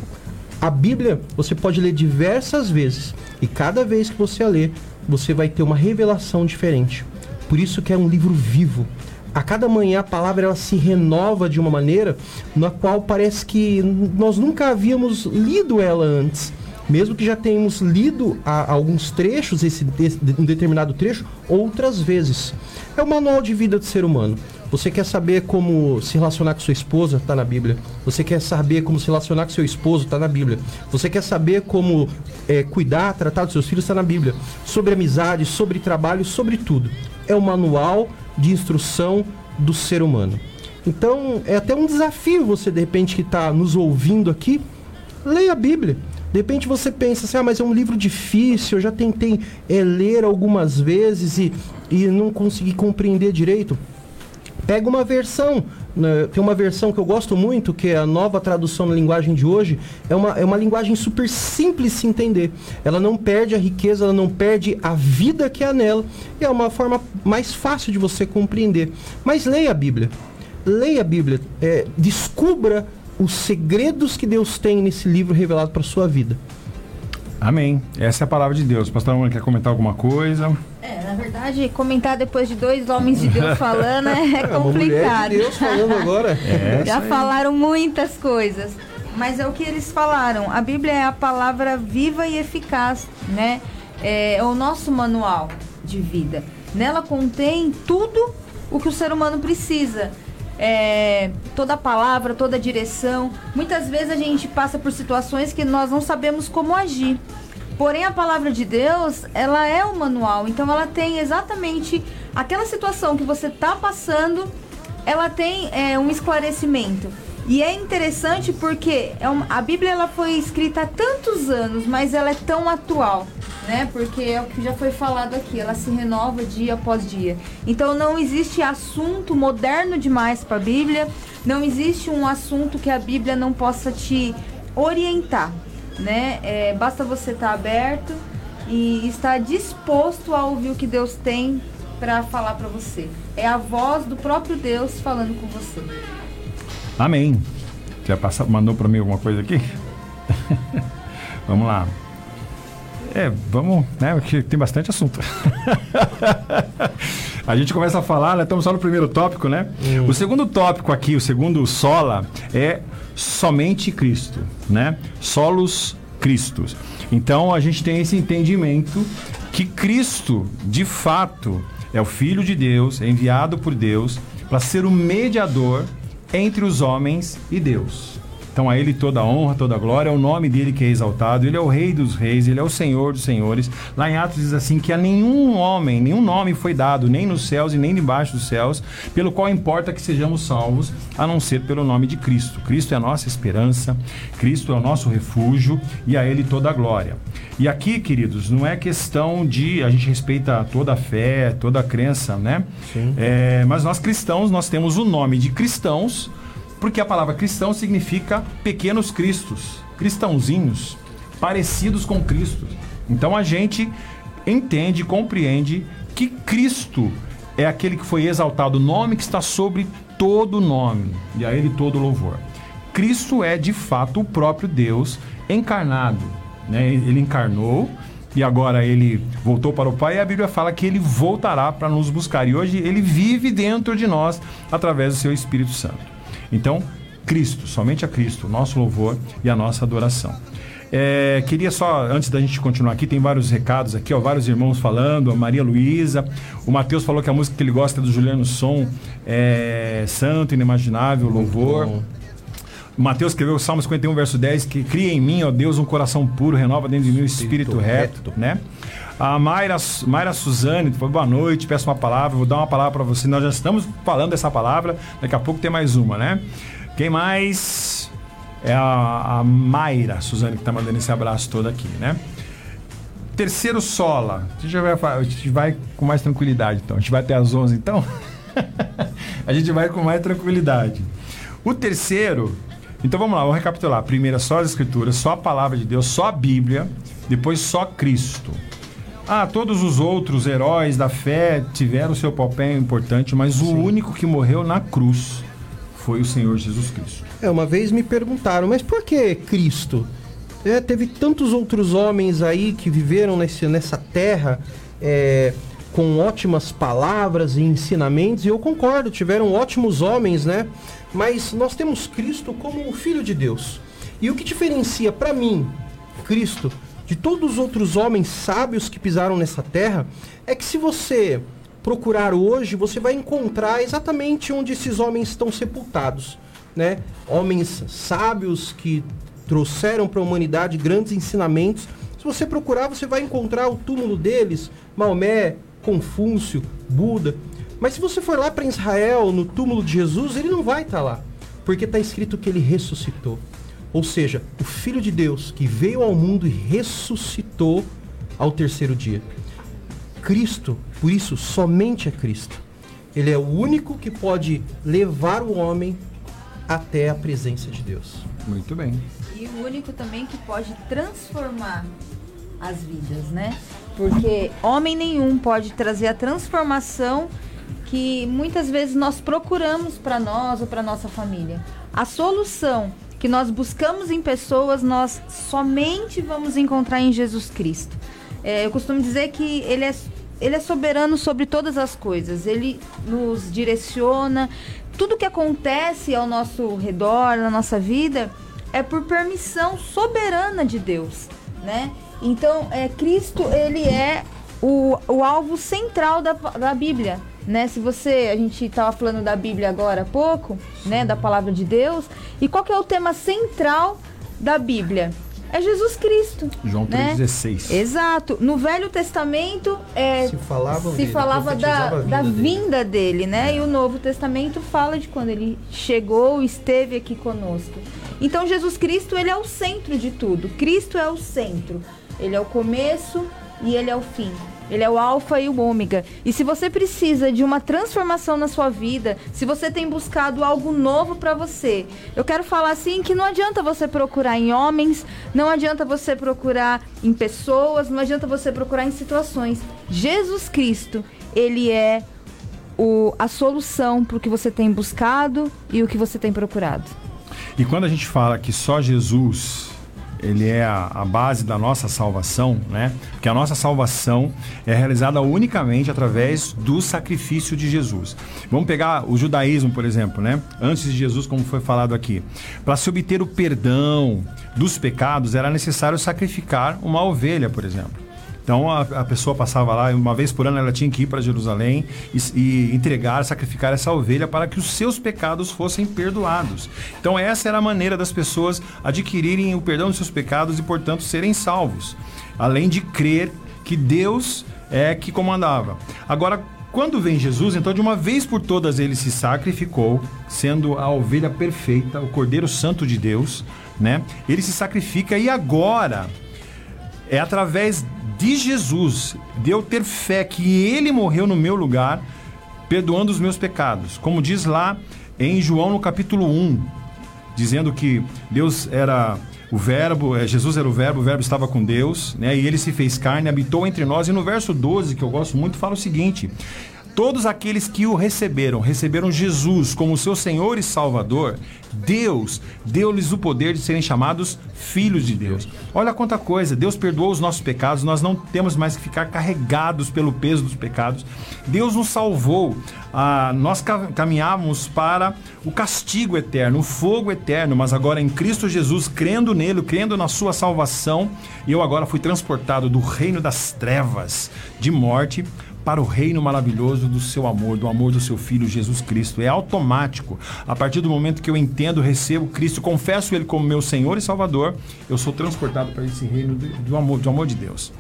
a Bíblia você pode ler diversas vezes. E cada vez que você a lê, você vai ter uma revelação diferente. Por isso que é um livro vivo. a cada manhã a palavra ela se renova de uma maneira na qual parece que nós nunca havíamos lido ela antes. Mesmo que já tenhamos lido a, alguns trechos, esse, um determinado trecho, outras vezes. É o manual de vida do ser humano. Você quer saber como se relacionar com sua esposa? Está na Bíblia. Você quer saber como se relacionar com seu esposo? Está na Bíblia. Você quer saber como é, cuidar, tratar dos seus filhos? Está na Bíblia. Sobre amizade, sobre trabalho, sobre tudo. É o manual de instrução do ser humano. Então, é até um desafio você, de repente, que está nos ouvindo aqui, leia a Bíblia. De repente você pensa assim, ah, mas é um livro difícil, eu já tentei é, ler algumas vezes e, e não consegui compreender direito. Pega uma versão, né? tem uma versão que eu gosto muito, que é a nova tradução na linguagem de hoje, é uma, é uma linguagem super simples de se entender. Ela não perde a riqueza, ela não perde a vida que há nela, e é uma forma mais fácil de você compreender. Mas leia a Bíblia. Leia a Bíblia, é, descubra os segredos que Deus tem nesse livro revelado para sua vida. Amém. Essa é a palavra de Deus. Pastor Ana quer comentar alguma coisa? É, na verdade, comentar depois de dois homens de Deus falando é complicado. É, Deus falando agora. É, Já falaram muitas coisas. Mas é o que eles falaram. A Bíblia é a palavra viva e eficaz, né? É, é o nosso manual de vida. Nela contém tudo o que o ser humano precisa. É, toda palavra, toda direção. Muitas vezes a gente passa por situações que nós não sabemos como agir. Porém, a palavra de Deus, ela é o manual. Então, ela tem exatamente aquela situação que você está passando, ela tem é, um esclarecimento. E é interessante porque é uma, a Bíblia ela foi escrita há tantos anos, mas ela é tão atual, né? Porque é o que já foi falado aqui, ela se renova dia após dia. Então não existe assunto moderno demais para a Bíblia, não existe um assunto que a Bíblia não possa te orientar né? É, basta você estar tá aberto e estar disposto a ouvir o que Deus tem para falar para você. É a voz do próprio Deus falando com você. Amém. Já passa, mandou para mim alguma coisa aqui? vamos lá. É, vamos, né? Porque tem bastante assunto. a gente começa a falar, né? Estamos só no primeiro tópico, né? Hum. O segundo tópico aqui, o segundo sola, é somente Cristo, né? Solos Cristos. Então a gente tem esse entendimento que Cristo, de fato, é o Filho de Deus, é enviado por Deus para ser o mediador entre os homens e Deus. Então a ele toda a honra, toda a glória, é o nome dele que é exaltado, ele é o rei dos reis, ele é o senhor dos senhores. Lá em Atos diz assim que a nenhum homem, nenhum nome foi dado, nem nos céus e nem debaixo dos céus, pelo qual importa que sejamos salvos, a não ser pelo nome de Cristo. Cristo é a nossa esperança, Cristo é o nosso refúgio e a ele toda a glória. E aqui, queridos, não é questão de a gente respeita toda a fé, toda a crença, né? É, mas nós cristãos, nós temos o nome de cristãos porque a palavra cristão significa pequenos cristos, cristãozinhos, parecidos com Cristo. Então a gente entende, compreende que Cristo é aquele que foi exaltado, o nome que está sobre todo nome, e a ele todo louvor. Cristo é de fato o próprio Deus encarnado, né? Ele encarnou e agora ele voltou para o Pai e a Bíblia fala que ele voltará para nos buscar. E hoje ele vive dentro de nós através do seu Espírito Santo. Então, Cristo, somente a Cristo, nosso louvor e a nossa adoração. É, queria só, antes da gente continuar aqui, tem vários recados aqui, ó, vários irmãos falando, a Maria Luísa, o Matheus falou que a música que ele gosta é do Juliano Som é Santo, Inimaginável, Louvor. O Mateus escreveu o Salmo 51, verso 10, que cria em mim, ó Deus, um coração puro, renova dentro de mim o espírito, espírito reto, reto, né? A Mayra, Mayra Suzane falou boa noite, peço uma palavra, vou dar uma palavra para você. Nós já estamos falando dessa palavra, daqui a pouco tem mais uma, né? Quem mais? É a, a Mayra Suzane que está mandando esse abraço todo aqui, né? Terceiro sola. A gente, vai, a gente vai com mais tranquilidade, então. A gente vai até as 11, então? a gente vai com mais tranquilidade. O terceiro, então vamos lá, vamos recapitular. Primeiro, só as escrituras, só a palavra de Deus, só a Bíblia, depois só Cristo. Ah, todos os outros heróis da fé tiveram seu papel importante, mas Sim. o único que morreu na cruz foi o Senhor Jesus Cristo. É, uma vez me perguntaram, mas por que Cristo? É, teve tantos outros homens aí que viveram nesse, nessa terra. É, com ótimas palavras e ensinamentos, e eu concordo, tiveram ótimos homens, né? Mas nós temos Cristo como o Filho de Deus. E o que diferencia para mim Cristo de todos os outros homens sábios que pisaram nessa terra é que se você procurar hoje, você vai encontrar exatamente onde esses homens estão sepultados, né? Homens sábios que trouxeram para a humanidade grandes ensinamentos. Se você procurar, você vai encontrar o túmulo deles, Maomé, Confúcio, Buda. Mas se você for lá para Israel, no túmulo de Jesus, ele não vai estar lá, porque está escrito que ele ressuscitou. Ou seja, o Filho de Deus que veio ao mundo e ressuscitou ao terceiro dia. Cristo, por isso, somente é Cristo. Ele é o único que pode levar o homem até a presença de Deus. Muito bem. E o único também que pode transformar as vidas, né? Porque homem nenhum pode trazer a transformação que muitas vezes nós procuramos para nós ou para nossa família. A solução que nós buscamos em pessoas, nós somente vamos encontrar em Jesus Cristo. É, eu costumo dizer que ele é, ele é soberano sobre todas as coisas. Ele nos direciona. Tudo que acontece ao nosso redor, na nossa vida, é por permissão soberana de Deus, né? Então, é, Cristo, ele é o, o alvo central da, da Bíblia, né? Se você, a gente estava falando da Bíblia agora há pouco, né? Da palavra de Deus. E qual que é o tema central da Bíblia? É Jesus Cristo. João né? 3,16. Exato. No Velho Testamento é, Se falava se dele, falava da, profetizava a da vinda dele. vinda dele, né? E o Novo Testamento fala de quando ele chegou, esteve aqui conosco. Então Jesus Cristo, ele é o centro de tudo. Cristo é o centro. Ele é o começo e ele é o fim. Ele é o alfa e o ômega. E se você precisa de uma transformação na sua vida, se você tem buscado algo novo para você, eu quero falar assim que não adianta você procurar em homens, não adianta você procurar em pessoas, não adianta você procurar em situações. Jesus Cristo, ele é o, a solução para o que você tem buscado e o que você tem procurado. E quando a gente fala que só Jesus ele é a, a base da nossa salvação, né? Porque a nossa salvação é realizada unicamente através do sacrifício de Jesus. Vamos pegar o judaísmo, por exemplo, né? Antes de Jesus, como foi falado aqui, para se obter o perdão dos pecados era necessário sacrificar uma ovelha, por exemplo. Então a, a pessoa passava lá, uma vez por ano ela tinha que ir para Jerusalém e, e entregar, sacrificar essa ovelha para que os seus pecados fossem perdoados. Então essa era a maneira das pessoas adquirirem o perdão dos seus pecados e, portanto, serem salvos. Além de crer que Deus é que comandava. Agora, quando vem Jesus, então de uma vez por todas ele se sacrificou, sendo a ovelha perfeita, o Cordeiro Santo de Deus, né? Ele se sacrifica e agora é através de Jesus, de eu ter fé que ele morreu no meu lugar, perdoando os meus pecados. Como diz lá em João no capítulo 1, dizendo que Deus era o verbo, eh, Jesus era o verbo, o verbo estava com Deus, né? E ele se fez carne, habitou entre nós. E no verso 12, que eu gosto muito, fala o seguinte: Todos aqueles que o receberam, receberam Jesus como seu Senhor e Salvador, Deus deu-lhes o poder de serem chamados filhos de Deus. Olha quanta coisa, Deus perdoou os nossos pecados, nós não temos mais que ficar carregados pelo peso dos pecados. Deus nos salvou, ah, nós ca- caminhávamos para o castigo eterno, o fogo eterno, mas agora em Cristo Jesus, crendo nele, crendo na sua salvação, eu agora fui transportado do reino das trevas, de morte, para o reino maravilhoso do seu amor, do amor do seu filho Jesus Cristo. É automático. A partir do momento que eu entendo, recebo Cristo, confesso ele como meu Senhor e Salvador, eu sou transportado para esse reino do, amor, do amor de Deus.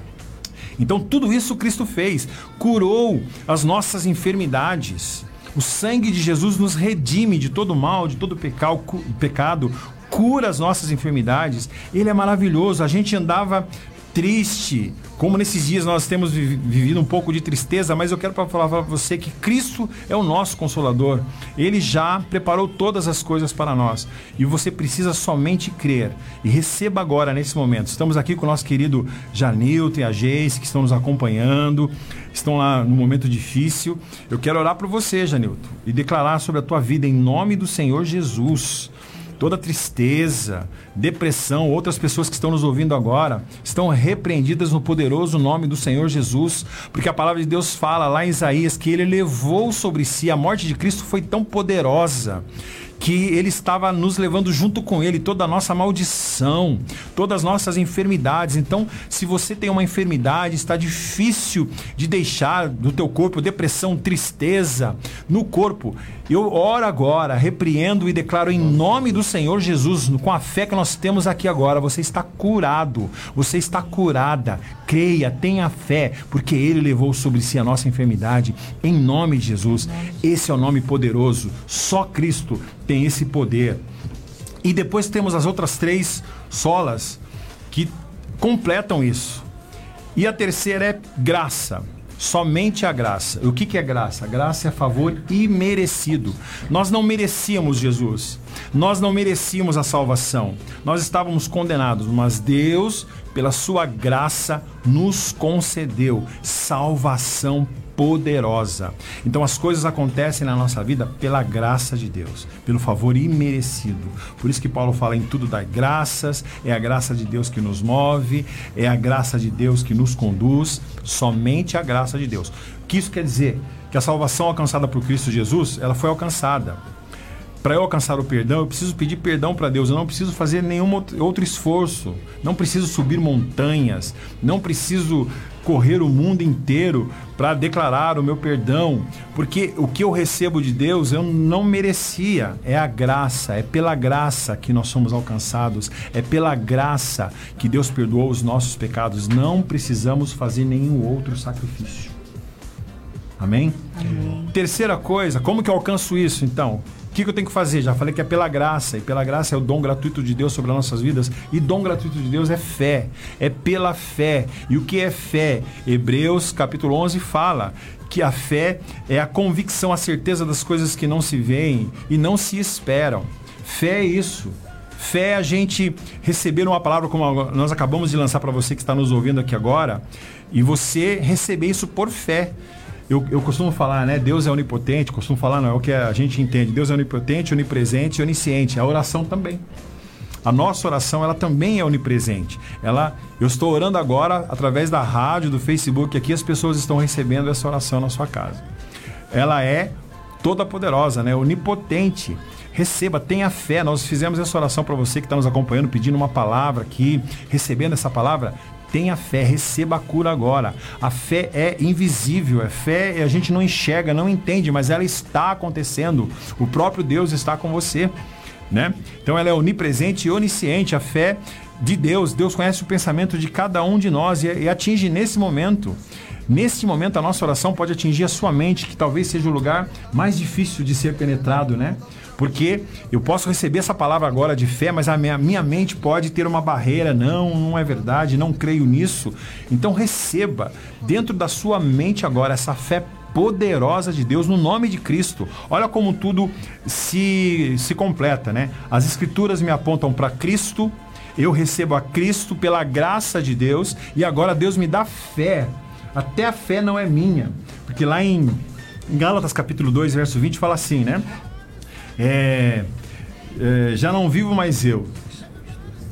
Então tudo isso Cristo fez, curou as nossas enfermidades. O sangue de Jesus nos redime de todo mal, de todo pecado, cura as nossas enfermidades. Ele é maravilhoso. A gente andava triste, como nesses dias nós temos vi- vivido um pouco de tristeza, mas eu quero falar para você que Cristo é o nosso consolador. Ele já preparou todas as coisas para nós e você precisa somente crer e receba agora nesse momento. Estamos aqui com o nosso querido Janilton e a Geice que estão nos acompanhando, estão lá no momento difícil. Eu quero orar por você, Janilton, e declarar sobre a tua vida em nome do Senhor Jesus. Toda tristeza, depressão, outras pessoas que estão nos ouvindo agora, estão repreendidas no poderoso nome do Senhor Jesus, porque a palavra de Deus fala lá em Isaías que ele levou sobre si, a morte de Cristo foi tão poderosa que ele estava nos levando junto com ele toda a nossa maldição, todas as nossas enfermidades. Então, se você tem uma enfermidade, está difícil de deixar do teu corpo depressão, tristeza no corpo, eu oro agora, repreendo e declaro em nome do Senhor Jesus, com a fé que nós temos aqui agora, você está curado, você está curada. Creia, tenha fé, porque Ele levou sobre si a nossa enfermidade, em nome de Jesus. Esse é o nome poderoso, só Cristo tem esse poder. E depois temos as outras três solas que completam isso. E a terceira é graça. Somente a graça. O que, que é graça? Graça é favor imerecido. Nós não merecíamos Jesus. Nós não merecíamos a salvação. Nós estávamos condenados, mas Deus, pela sua graça, nos concedeu salvação poderosa. Então as coisas acontecem na nossa vida pela graça de Deus, pelo favor imerecido. Por isso que Paulo fala em tudo das graças, é a graça de Deus que nos move, é a graça de Deus que nos conduz, somente a graça de Deus. O que isso quer dizer? Que a salvação alcançada por Cristo Jesus, ela foi alcançada para eu alcançar o perdão, eu preciso pedir perdão para Deus. Eu não preciso fazer nenhum outro esforço. Não preciso subir montanhas. Não preciso correr o mundo inteiro para declarar o meu perdão, porque o que eu recebo de Deus eu não merecia. É a graça, é pela graça que nós somos alcançados, é pela graça que Deus perdoou os nossos pecados. Não precisamos fazer nenhum outro sacrifício. Amém? Amém. Terceira coisa, como que eu alcanço isso então? Que, que eu tenho que fazer? Já falei que é pela graça, e pela graça é o dom gratuito de Deus sobre as nossas vidas, e dom gratuito de Deus é fé, é pela fé. E o que é fé? Hebreus capítulo 11 fala que a fé é a convicção, a certeza das coisas que não se veem e não se esperam. Fé é isso. Fé é a gente receber uma palavra como nós acabamos de lançar para você que está nos ouvindo aqui agora, e você receber isso por fé. Eu, eu costumo falar, né? Deus é onipotente, costumo falar, não é o que a gente entende. Deus é onipotente, onipresente e onisciente. A oração também. A nossa oração, ela também é onipresente. Ela, eu estou orando agora através da rádio, do Facebook, aqui as pessoas estão recebendo essa oração na sua casa. Ela é toda poderosa, né? Onipotente. Receba, tenha fé. Nós fizemos essa oração para você que está nos acompanhando, pedindo uma palavra aqui, recebendo essa palavra. Tenha fé, receba a cura agora. A fé é invisível, a fé a gente não enxerga, não entende, mas ela está acontecendo. O próprio Deus está com você, né? Então ela é onipresente e onisciente. A fé de Deus, Deus conhece o pensamento de cada um de nós e, e atinge nesse momento. Neste momento, a nossa oração pode atingir a sua mente, que talvez seja o lugar mais difícil de ser penetrado, né? Porque eu posso receber essa palavra agora de fé, mas a minha, minha mente pode ter uma barreira. Não, não é verdade, não creio nisso. Então receba dentro da sua mente agora essa fé poderosa de Deus no nome de Cristo. Olha como tudo se, se completa, né? As escrituras me apontam para Cristo, eu recebo a Cristo pela graça de Deus e agora Deus me dá fé. Até a fé não é minha. Porque lá em, Gálatas capítulo 2, verso 20 fala assim, né? É, é, já não vivo mais eu,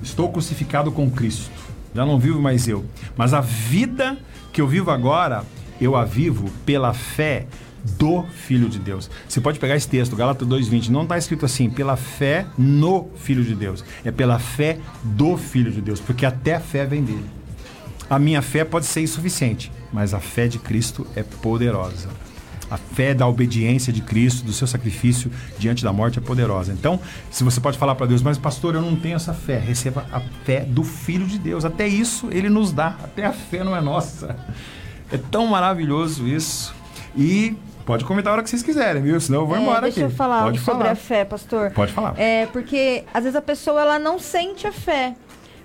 estou crucificado com Cristo. Já não vivo mais eu, mas a vida que eu vivo agora, eu a vivo pela fé do Filho de Deus. Você pode pegar esse texto, Gálatas 2:20, não está escrito assim, pela fé no Filho de Deus, é pela fé do Filho de Deus, porque até a fé vem dele. A minha fé pode ser insuficiente, mas a fé de Cristo é poderosa. A fé da obediência de Cristo, do seu sacrifício diante da morte é poderosa. Então, se você pode falar para Deus, mas pastor, eu não tenho essa fé, receba a fé do Filho de Deus. Até isso ele nos dá, até a fé não é nossa. É tão maravilhoso isso. E Pode comentar a hora que vocês quiserem, viu? Senão eu vou É, embora deixa aqui. eu falar Pode sobre falar. a fé, pastor. Pode falar. É, porque às vezes a pessoa ela não sente a fé,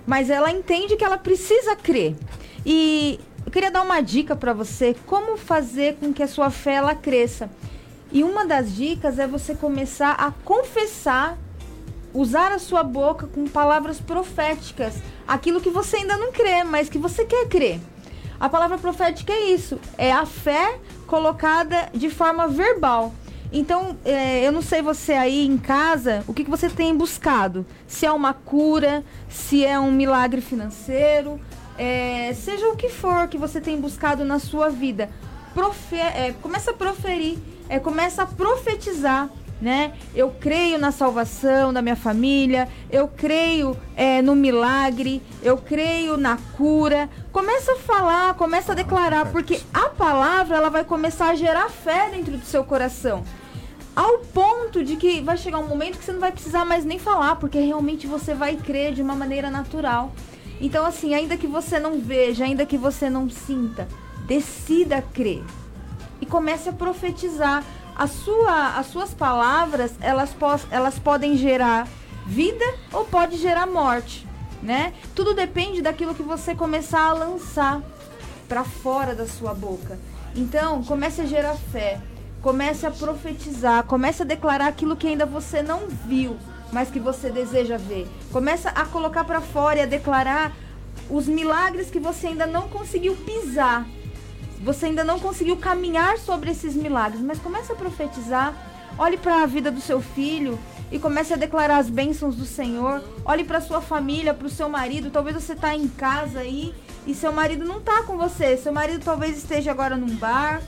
mas ela entende que ela precisa crer. E eu queria dar uma dica para você como fazer com que a sua fé ela cresça. E uma das dicas é você começar a confessar, usar a sua boca com palavras proféticas, aquilo que você ainda não crê, mas que você quer crer. A palavra profética é isso, é a fé colocada de forma verbal. Então, é, eu não sei você aí em casa, o que, que você tem buscado? Se é uma cura, se é um milagre financeiro, é, seja o que for que você tem buscado na sua vida, é, começa a proferir, é, começa a profetizar. Né? Eu creio na salvação da minha família, eu creio é, no milagre, eu creio na cura. Começa a falar, começa a declarar, porque a palavra ela vai começar a gerar fé dentro do seu coração ao ponto de que vai chegar um momento que você não vai precisar mais nem falar, porque realmente você vai crer de uma maneira natural. Então, assim, ainda que você não veja, ainda que você não sinta, decida crer e comece a profetizar. A sua, as suas palavras, elas, elas podem gerar vida ou pode gerar morte, né? Tudo depende daquilo que você começar a lançar para fora da sua boca. Então, comece a gerar fé, comece a profetizar, comece a declarar aquilo que ainda você não viu, mas que você deseja ver. Começa a colocar para fora e a declarar os milagres que você ainda não conseguiu pisar. Você ainda não conseguiu caminhar sobre esses milagres, mas comece a profetizar. Olhe para a vida do seu filho e comece a declarar as bênçãos do Senhor. Olhe para sua família, para o seu marido. Talvez você está em casa aí e seu marido não está com você. Seu marido talvez esteja agora num bar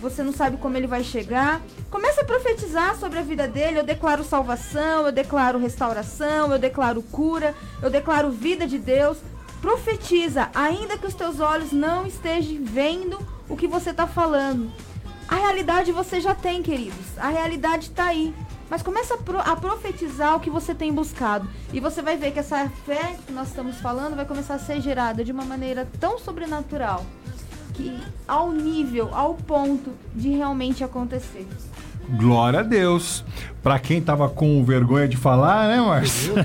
você não sabe como ele vai chegar. Comece a profetizar sobre a vida dele. Eu declaro salvação, eu declaro restauração, eu declaro cura, eu declaro vida de Deus. Profetiza, ainda que os teus olhos não estejam vendo o que você está falando. A realidade você já tem, queridos. A realidade está aí. Mas começa a, pro, a, profetizar o que você tem buscado. E você vai ver que essa fé que nós estamos falando vai começar a ser gerada de uma maneira tão sobrenatural que ao nível, ao ponto de realmente acontecer. Glória a Deus. Para quem tava com vergonha de falar, né, Márcio?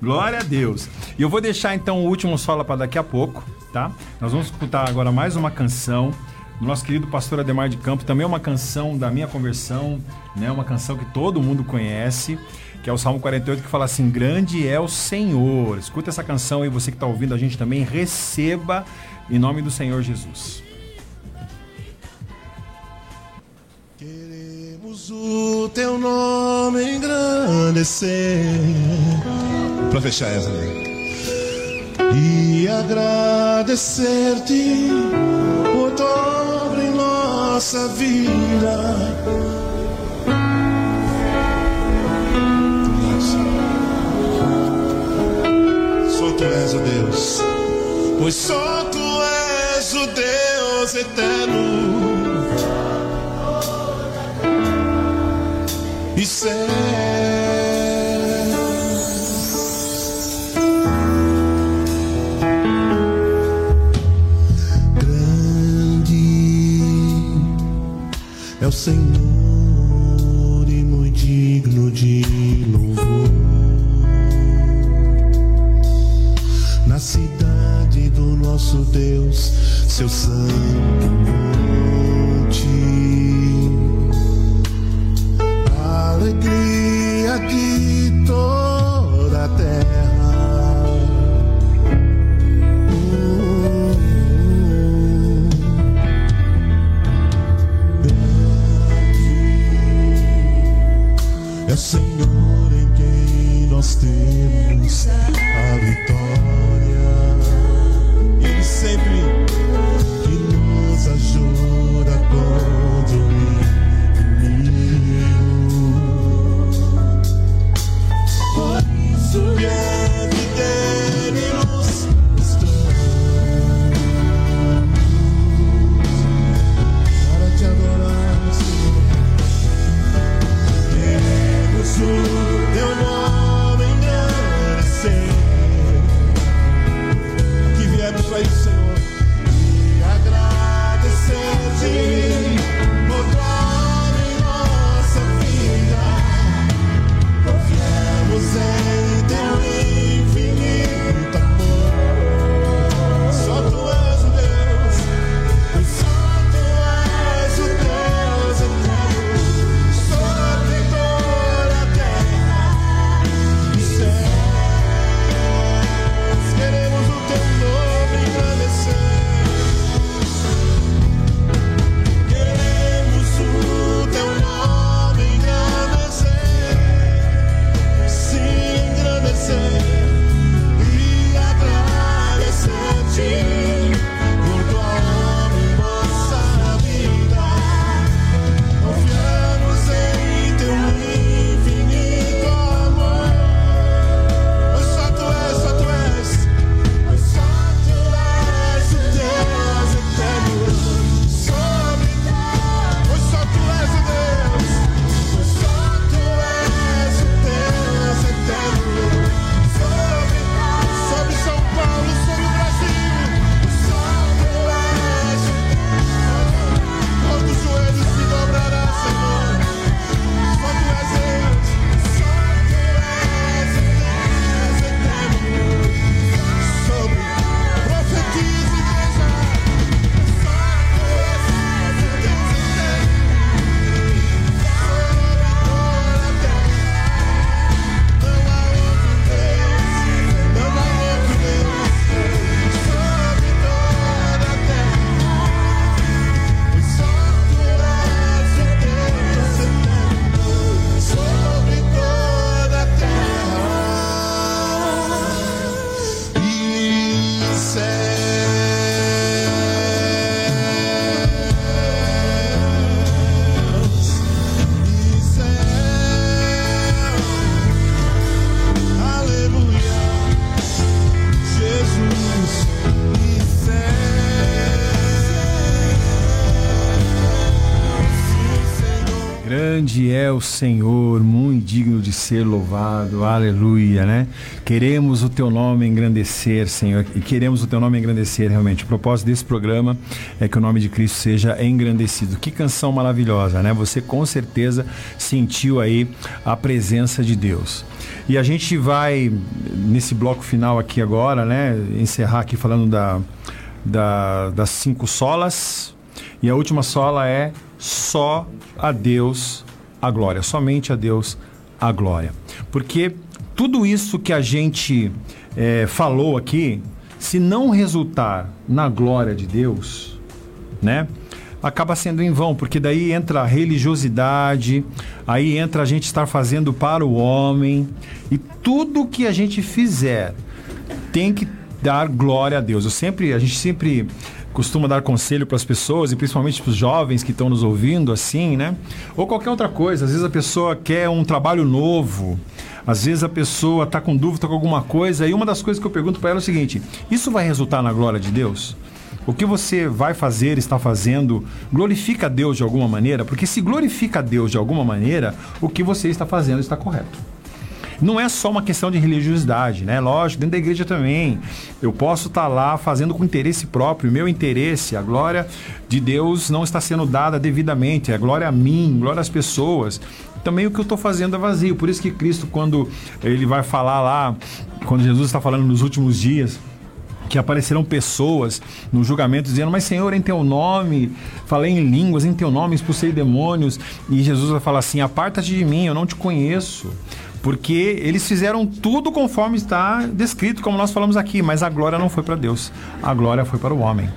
Glória a Deus. E eu vou deixar então o último solo para daqui a pouco, tá? Nós vamos escutar agora mais uma canção do nosso querido pastor Ademar de Campos, também é uma canção da minha conversão, né? Uma canção que todo mundo conhece que é o Salmo 48, que fala assim: Grande é o Senhor. Escuta essa canção e você que está ouvindo a gente também, receba em nome do Senhor Jesus. Queremos o teu nome engrandecer. Para fechar essa aí. E agradecer-te por toda em nossa vida tu és o Deus, pois só tu és o Deus eterno. E céu. Grande o Senhor. Deus, seu santo monte. Alegria de toda a terra. É o Senhor em quem nós temos a vitória sempre o Senhor, muito digno de ser louvado, aleluia, né? Queremos o teu nome engrandecer, Senhor, e queremos o teu nome engrandecer realmente. O propósito desse programa é que o nome de Cristo seja engrandecido. Que canção maravilhosa, né? Você com certeza sentiu aí a presença de Deus. E a gente vai, nesse bloco final aqui agora, né? Encerrar aqui falando da, da das cinco solas. E a última sola é só a Deus a glória, somente a Deus a glória. Porque tudo isso que a gente é, falou aqui, se não resultar na glória de Deus, né? Acaba sendo em vão, porque daí entra a religiosidade, aí entra a gente estar fazendo para o homem, e tudo que a gente fizer tem que dar glória a Deus. Eu sempre, a gente sempre costuma dar conselho para as pessoas e principalmente para os jovens que estão nos ouvindo assim, né? Ou qualquer outra coisa. Às vezes a pessoa quer um trabalho novo. Às vezes a pessoa está com dúvida com alguma coisa e uma das coisas que eu pergunto para ela é o seguinte: isso vai resultar na glória de Deus? O que você vai fazer, está fazendo, glorifica a Deus de alguma maneira? Porque se glorifica a Deus de alguma maneira, o que você está fazendo está correto. Não é só uma questão de religiosidade, né? Lógico, dentro da igreja também. Eu posso estar lá fazendo com interesse próprio, meu interesse. A glória de Deus não está sendo dada devidamente. É glória a mim, glória às pessoas. Também o que eu estou fazendo é vazio. Por isso que Cristo, quando ele vai falar lá, quando Jesus está falando nos últimos dias, que aparecerão pessoas no julgamento dizendo: Mas Senhor, em teu nome falei em línguas, em teu nome expulsei demônios. E Jesus vai falar assim: Aparta-te de mim, eu não te conheço. Porque eles fizeram tudo conforme está descrito, como nós falamos aqui, mas a glória não foi para Deus, a glória foi para o homem.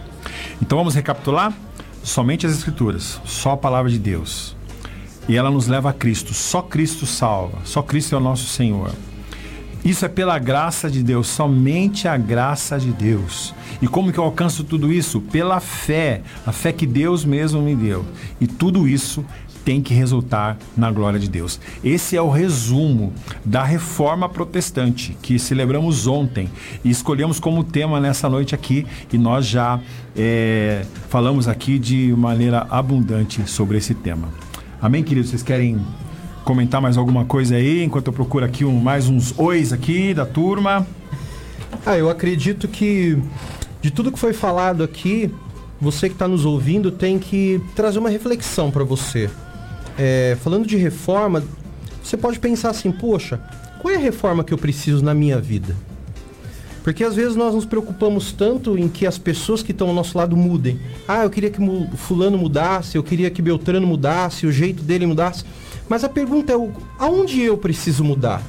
Então vamos recapitular? Somente as Escrituras, só a palavra de Deus. E ela nos leva a Cristo, só Cristo salva, só Cristo é o nosso Senhor. Isso é pela graça de Deus, somente a graça de Deus. E como que eu alcanço tudo isso? Pela fé, a fé que Deus mesmo me deu. E tudo isso tem que resultar na glória de Deus. Esse é o resumo da reforma protestante que celebramos ontem e escolhemos como tema nessa noite aqui e nós já é, falamos aqui de maneira abundante sobre esse tema. Amém, queridos? Vocês querem comentar mais alguma coisa aí enquanto eu procuro aqui um, mais uns ois aqui da turma? Ah, eu acredito que de tudo que foi falado aqui, você que está nos ouvindo tem que trazer uma reflexão para você é, falando de reforma, você pode pensar assim, poxa, qual é a reforma que eu preciso na minha vida? Porque às vezes nós nos preocupamos tanto em que as pessoas que estão ao nosso lado mudem. Ah, eu queria que fulano mudasse, eu queria que Beltrano mudasse, o jeito dele mudasse. Mas a pergunta é, aonde eu preciso mudar?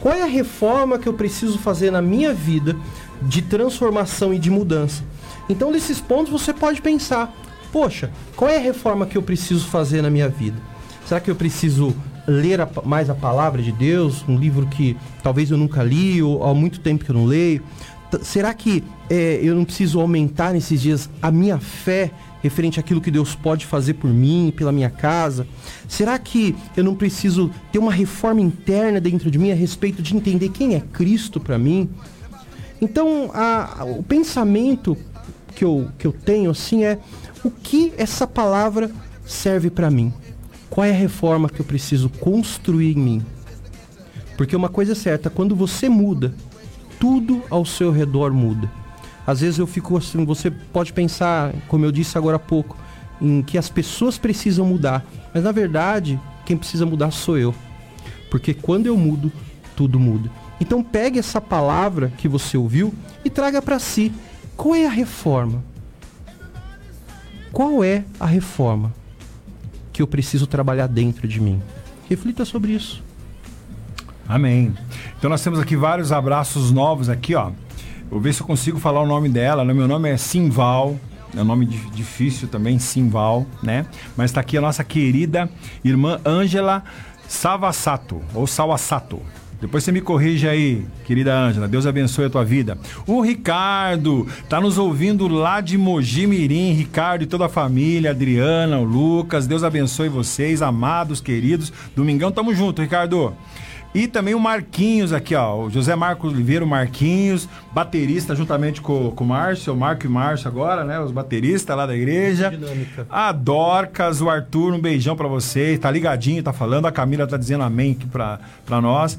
Qual é a reforma que eu preciso fazer na minha vida de transformação e de mudança? Então, desses pontos você pode pensar, poxa, qual é a reforma que eu preciso fazer na minha vida? Será que eu preciso ler a, mais a palavra de Deus, um livro que talvez eu nunca li ou há muito tempo que eu não leio? T será que é, eu não preciso aumentar nesses dias a minha fé referente àquilo que Deus pode fazer por mim, pela minha casa? Será que eu não preciso ter uma reforma interna dentro de mim a respeito de entender quem é Cristo para mim? Então, a, o pensamento que eu, que eu tenho assim é o que essa palavra serve para mim? Qual é a reforma que eu preciso construir em mim? Porque uma coisa é certa, quando você muda, tudo ao seu redor muda. Às vezes eu fico assim, você pode pensar, como eu disse agora há pouco, em que as pessoas precisam mudar, mas na verdade, quem precisa mudar sou eu. Porque quando eu mudo, tudo muda. Então pegue essa palavra que você ouviu e traga para si. Qual é a reforma? Qual é a reforma que eu preciso trabalhar dentro de mim? Reflita sobre isso. Amém. Então nós temos aqui vários abraços novos aqui, ó. Vou ver se eu consigo falar o nome dela. Meu nome é Simval. É um nome difícil também, Simval, né? Mas está aqui a nossa querida irmã Ângela Savassato, ou Sawasato. Depois você me corrige aí, querida Ângela. Deus abençoe a tua vida. O Ricardo tá nos ouvindo lá de Mogi Mirim. Ricardo e toda a família, Adriana, o Lucas. Deus abençoe vocês, amados, queridos. Domingão, tamo junto, Ricardo. E também o Marquinhos aqui, ó. O José Marcos Oliveira, o Marquinhos, baterista juntamente com, com o Márcio, o Marco e o Márcio agora, né? Os bateristas lá da igreja. Dinâmica. A Dorcas, o Arthur, um beijão pra vocês. Tá ligadinho, tá falando. A Camila tá dizendo amém aqui pra, pra nós.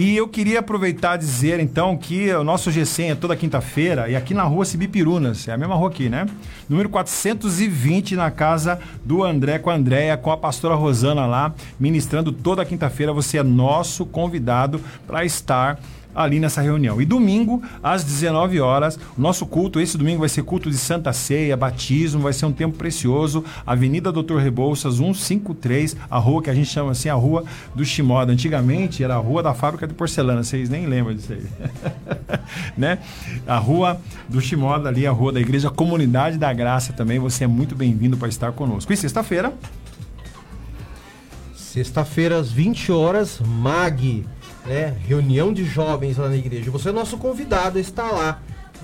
E eu queria aproveitar e dizer, então, que o nosso GCM é toda quinta-feira e aqui na rua Cibipirunas, é a mesma rua aqui, né? Número 420, na casa do André com a Andréia, com a pastora Rosana lá, ministrando toda quinta-feira. Você é nosso convidado para estar ali nessa reunião. E domingo, às 19 horas, o nosso culto, esse domingo vai ser culto de Santa Ceia, batismo, vai ser um tempo precioso. Avenida Doutor Rebouças, 153, a rua que a gente chama assim, a rua do Chimoda. Antigamente era a rua da fábrica de porcelana, vocês nem lembram disso aí. né? A rua do Chimoda ali, a rua da igreja Comunidade da Graça também, você é muito bem-vindo para estar conosco. E sexta-feira, Sexta-feira, às 20 horas, MAG, né? Reunião de jovens lá na igreja. Você é nosso convidado a estar lá.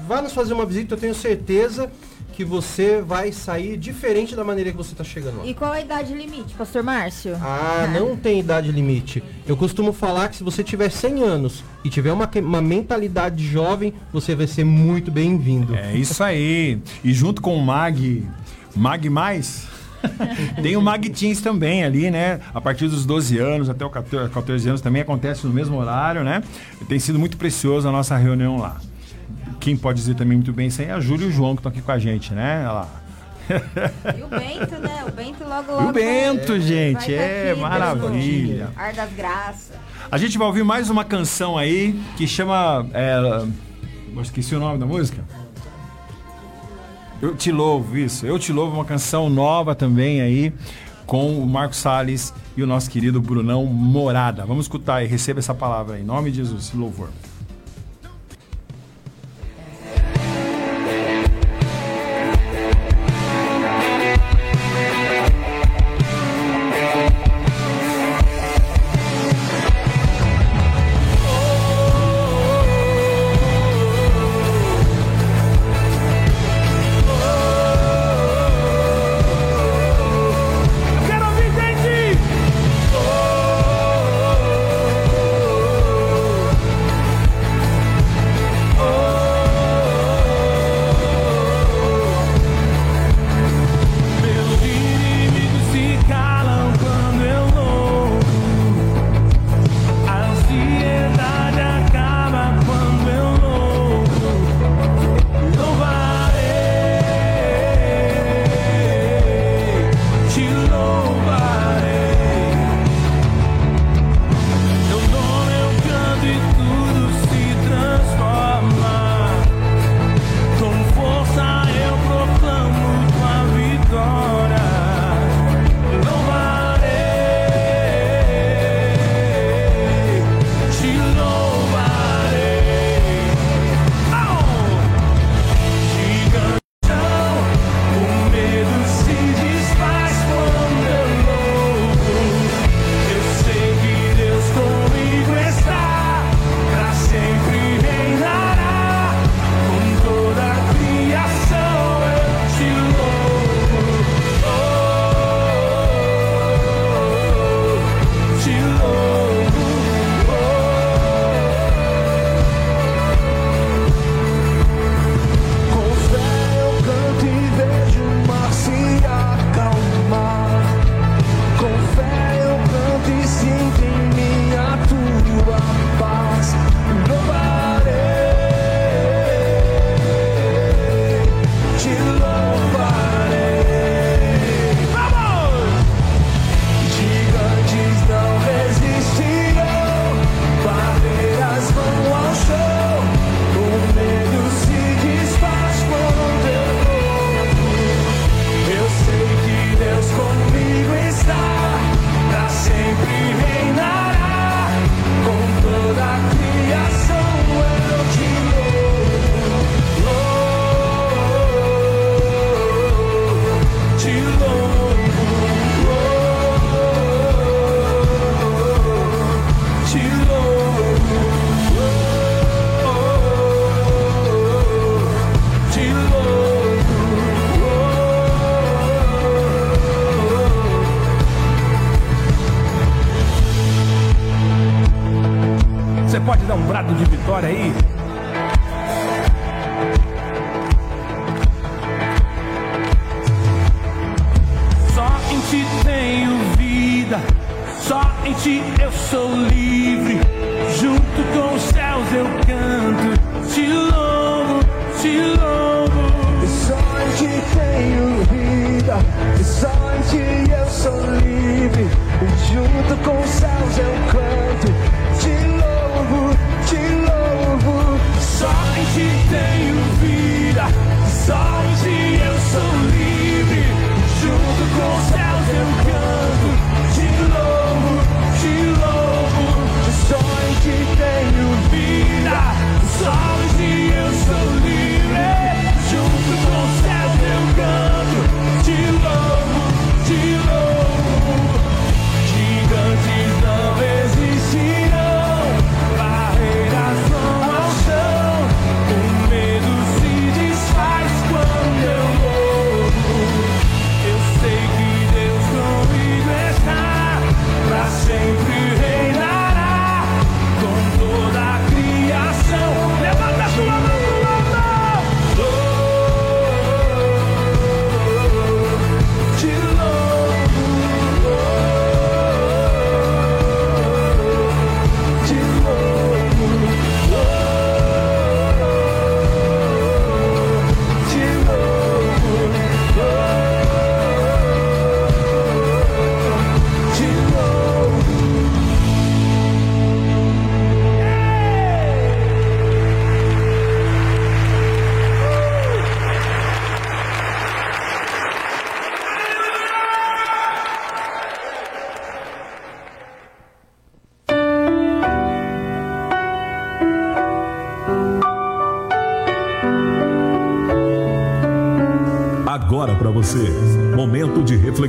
Vá nos fazer uma visita, eu tenho certeza que você vai sair diferente da maneira que você está chegando lá. E qual a idade limite, pastor Márcio? Ah, não tem idade limite. Eu costumo falar que se você tiver 100 anos e tiver uma, uma mentalidade jovem, você vai ser muito bem-vindo. É isso aí. E junto com o Mag, Mag Mais, tem o Mag Teens também ali, né? A partir dos 12 anos até os 14, 14 anos também acontece no mesmo horário, né? Tem sido muito precioso a nossa reunião lá. Quem pode dizer também muito bem isso aí é a Júlia e o João que estão aqui com a gente, né? Olha lá. E o Bento, né? O Bento logo E logo. o Bento, vai- gente, vai tá é aqui, maravilha. Ar das graças. A gente vai ouvir mais uma canção aí que chama. É, eu esqueci o nome da música. Eu te louvo, isso. Eu te louvo, uma canção nova também aí, com o Marcos Salles e o nosso querido Brunão Morada. Vamos escutar e receba essa palavra. Em nome de Jesus, louvor.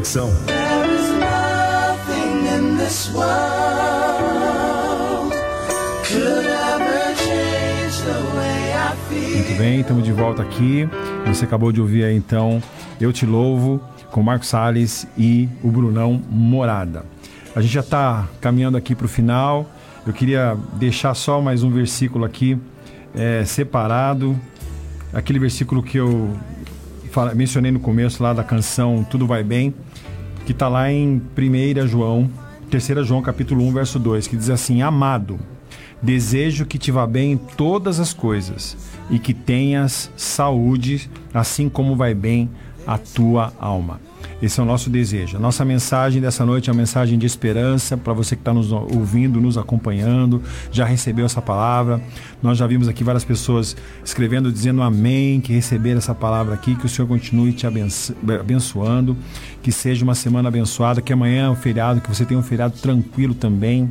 Feel. Muito bem, estamos de volta aqui. Você acabou de ouvir aí então Eu Te Louvo com Marcos Salles e o Brunão Morada. A gente já está caminhando aqui para o final. Eu queria deixar só mais um versículo aqui é, separado. Aquele versículo que eu mencionei no começo lá da canção Tudo Vai Bem, que está lá em 1 João, 3 João capítulo 1, verso 2, que diz assim, Amado, desejo que te vá bem em todas as coisas e que tenhas saúde, assim como vai bem a tua alma. Esse é o nosso desejo. A nossa mensagem dessa noite é uma mensagem de esperança para você que está nos ouvindo, nos acompanhando, já recebeu essa palavra. Nós já vimos aqui várias pessoas escrevendo, dizendo amém, que receberam essa palavra aqui, que o Senhor continue te abenço- abençoando, que seja uma semana abençoada, que amanhã é um feriado, que você tenha um feriado tranquilo também.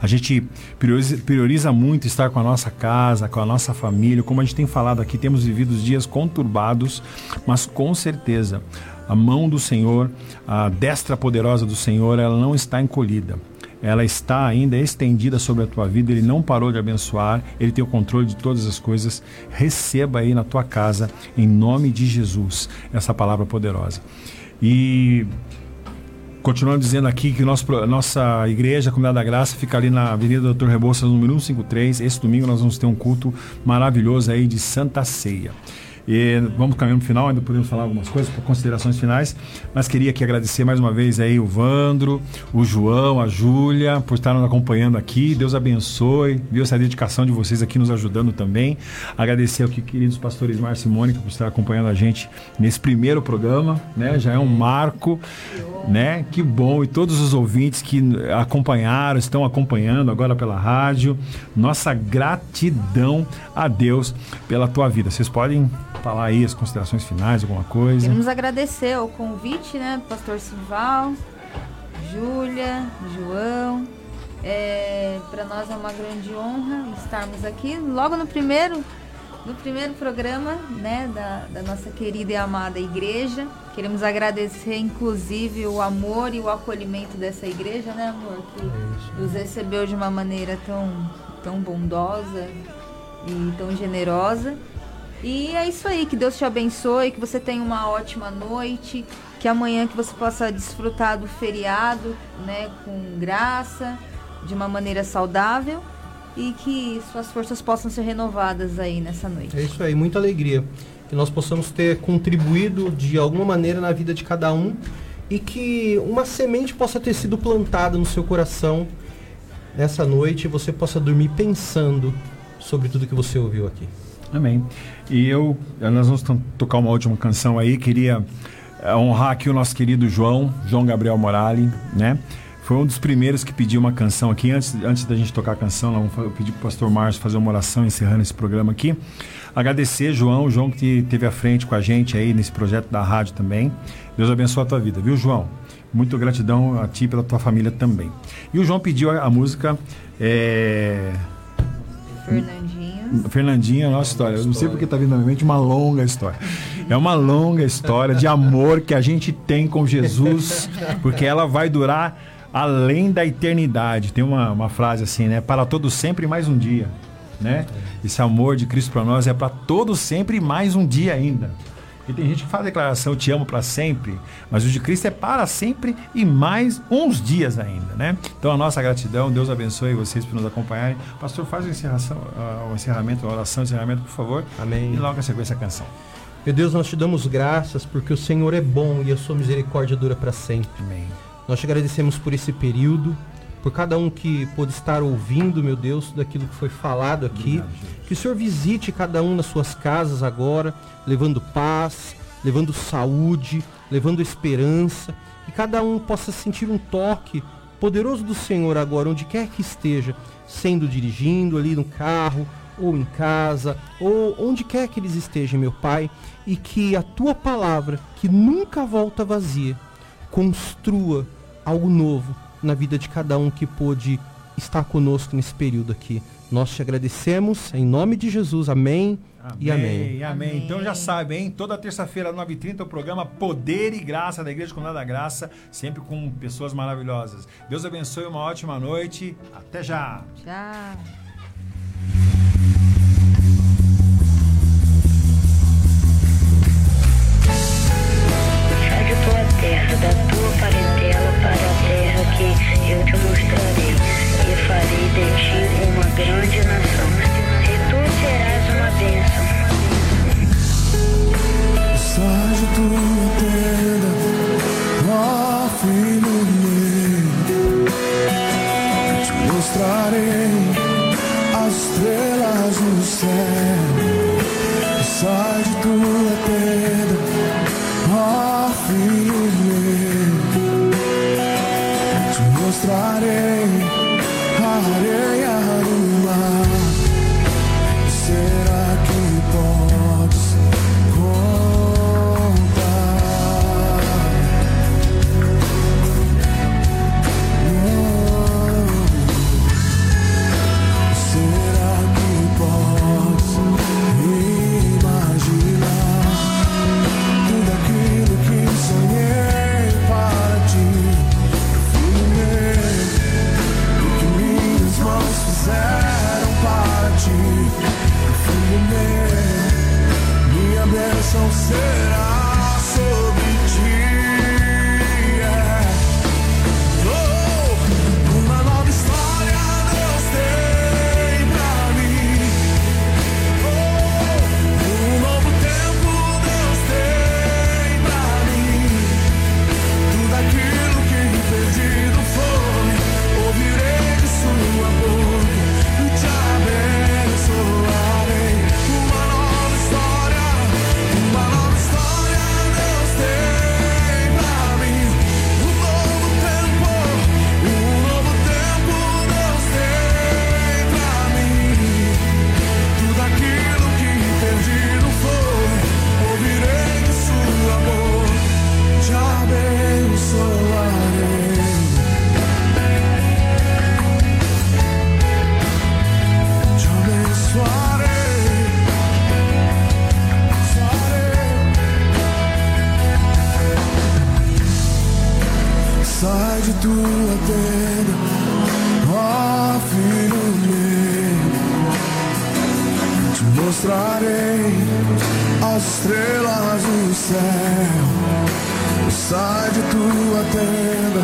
A gente prioriza, prioriza muito estar com a nossa casa, com a nossa família. Como a gente tem falado aqui, temos vivido dias conturbados, mas com certeza a mão do Senhor, a destra poderosa do Senhor, ela não está encolhida. Ela está ainda estendida sobre a tua vida, ele não parou de abençoar, ele tem o controle de todas as coisas. Receba aí na tua casa, em nome de Jesus, essa palavra poderosa. E Continuando dizendo aqui que nosso, nossa igreja, a Comunidade da Graça, fica ali na Avenida Doutor Rebouças, número 153. Esse domingo nós vamos ter um culto maravilhoso aí de Santa Ceia. E vamos caminhando para o final, ainda podemos falar algumas coisas, por considerações finais, mas queria aqui agradecer mais uma vez aí o Vandro, o João, a Júlia, por estar nos acompanhando aqui. Deus abençoe, viu essa dedicação de vocês aqui nos ajudando também. Agradecer aqui, queridos pastores Márcio e Mônica, por estar acompanhando a gente nesse primeiro programa, né? Já é um marco, né? Que bom. E todos os ouvintes que acompanharam, estão acompanhando agora pela rádio. Nossa gratidão a Deus pela tua vida. Vocês podem falar aí as considerações finais, alguma coisa? Queremos agradecer o convite, né, pastor Sival, Júlia, João. É, para nós é uma grande honra estarmos aqui logo no primeiro, no primeiro programa, né, da, da nossa querida e amada igreja. Queremos agradecer, inclusive, o amor e o acolhimento dessa igreja, né, amor, que nos recebeu de uma maneira tão, tão bondosa e tão generosa. E é isso aí, que Deus te abençoe, que você tenha uma ótima noite, que amanhã que você possa desfrutar do feriado, né, com graça, de uma maneira saudável. e que suas forças possam ser renovadas aí nessa noite. É isso aí, muita alegria. Que nós possamos ter contribuído de alguma maneira na vida de cada um e que uma semente possa ter sido plantada no seu coração nessa noite e você possa dormir pensando sobre tudo que você ouviu aqui. Amém. E eu, nós vamos to- tocar uma última canção aí. Queria eh, honrar aqui o nosso querido João, João Gabriel Morali, né? Foi um dos primeiros que pediu uma canção aqui. Antes, antes da gente tocar a canção, eu pedi para o pastor Márcio fazer uma oração encerrando esse programa aqui. Agradecer, João, João que esteve à frente com a gente aí nesse projeto da rádio também. Deus abençoe a tua vida, viu, João? Muito gratidão a ti e pela tua família também. E o João pediu a, a música. eh, Fernandinho. Fernandinha, nossa história. Eu não sei porque tá vindo na minha mente uma longa história. É uma longa história de amor que a gente tem com Jesus, porque ela vai durar além da eternidade. Tem uma, uma frase assim, né? Para todos sempre mais um dia, né? Esse amor de Cristo para nós é para todos sempre mais um dia ainda. E tem gente que faz a declaração, te amo para sempre, mas o de Cristo é para sempre e mais uns dias ainda, né? Então a nossa gratidão, Deus abençoe vocês por nos acompanharem. Pastor, faz o, encerração, o encerramento, a oração, o encerramento, por favor. Amém. E logo a sequência a canção. Meu Deus, nós te damos graças porque o Senhor é bom e a sua misericórdia dura para sempre. Amém. Nós te agradecemos por esse período, por cada um que pôde estar ouvindo, meu Deus, daquilo que foi falado aqui. que o Senhor visite cada um nas suas casas agora, levando paz, levando saúde, levando esperança. Que cada um possa sentir um toque poderoso do Senhor agora, onde quer que esteja, sendo dirigindo ali no carro, ou em casa, ou onde quer que eles estejam, meu Pai, e que a tua palavra, que nunca volta vazia, construa algo novo na vida de cada um que pôde estar conosco nesse período aqui. Nós te agradecemos em nome de Jesus. Amém, e amém. amém. Então já sabe, hein? Toda terça-feira, 9h30, o programa Poder e Graça da Igreja Comunidade da Graça, sempre com pessoas maravilhosas. Deus abençoe, uma ótima noite. Até já! Tchau. Da tua terra que eu te mostrarei, e farei de ti uma grande nação, e tu serás uma bênção. De tua tenda, ó filho meu. Eu te mostrarei as estrelas no céu. Sai tua tenda, ó filho meu. Te mostrarei as estrelas do céu. Sai de tua tenda,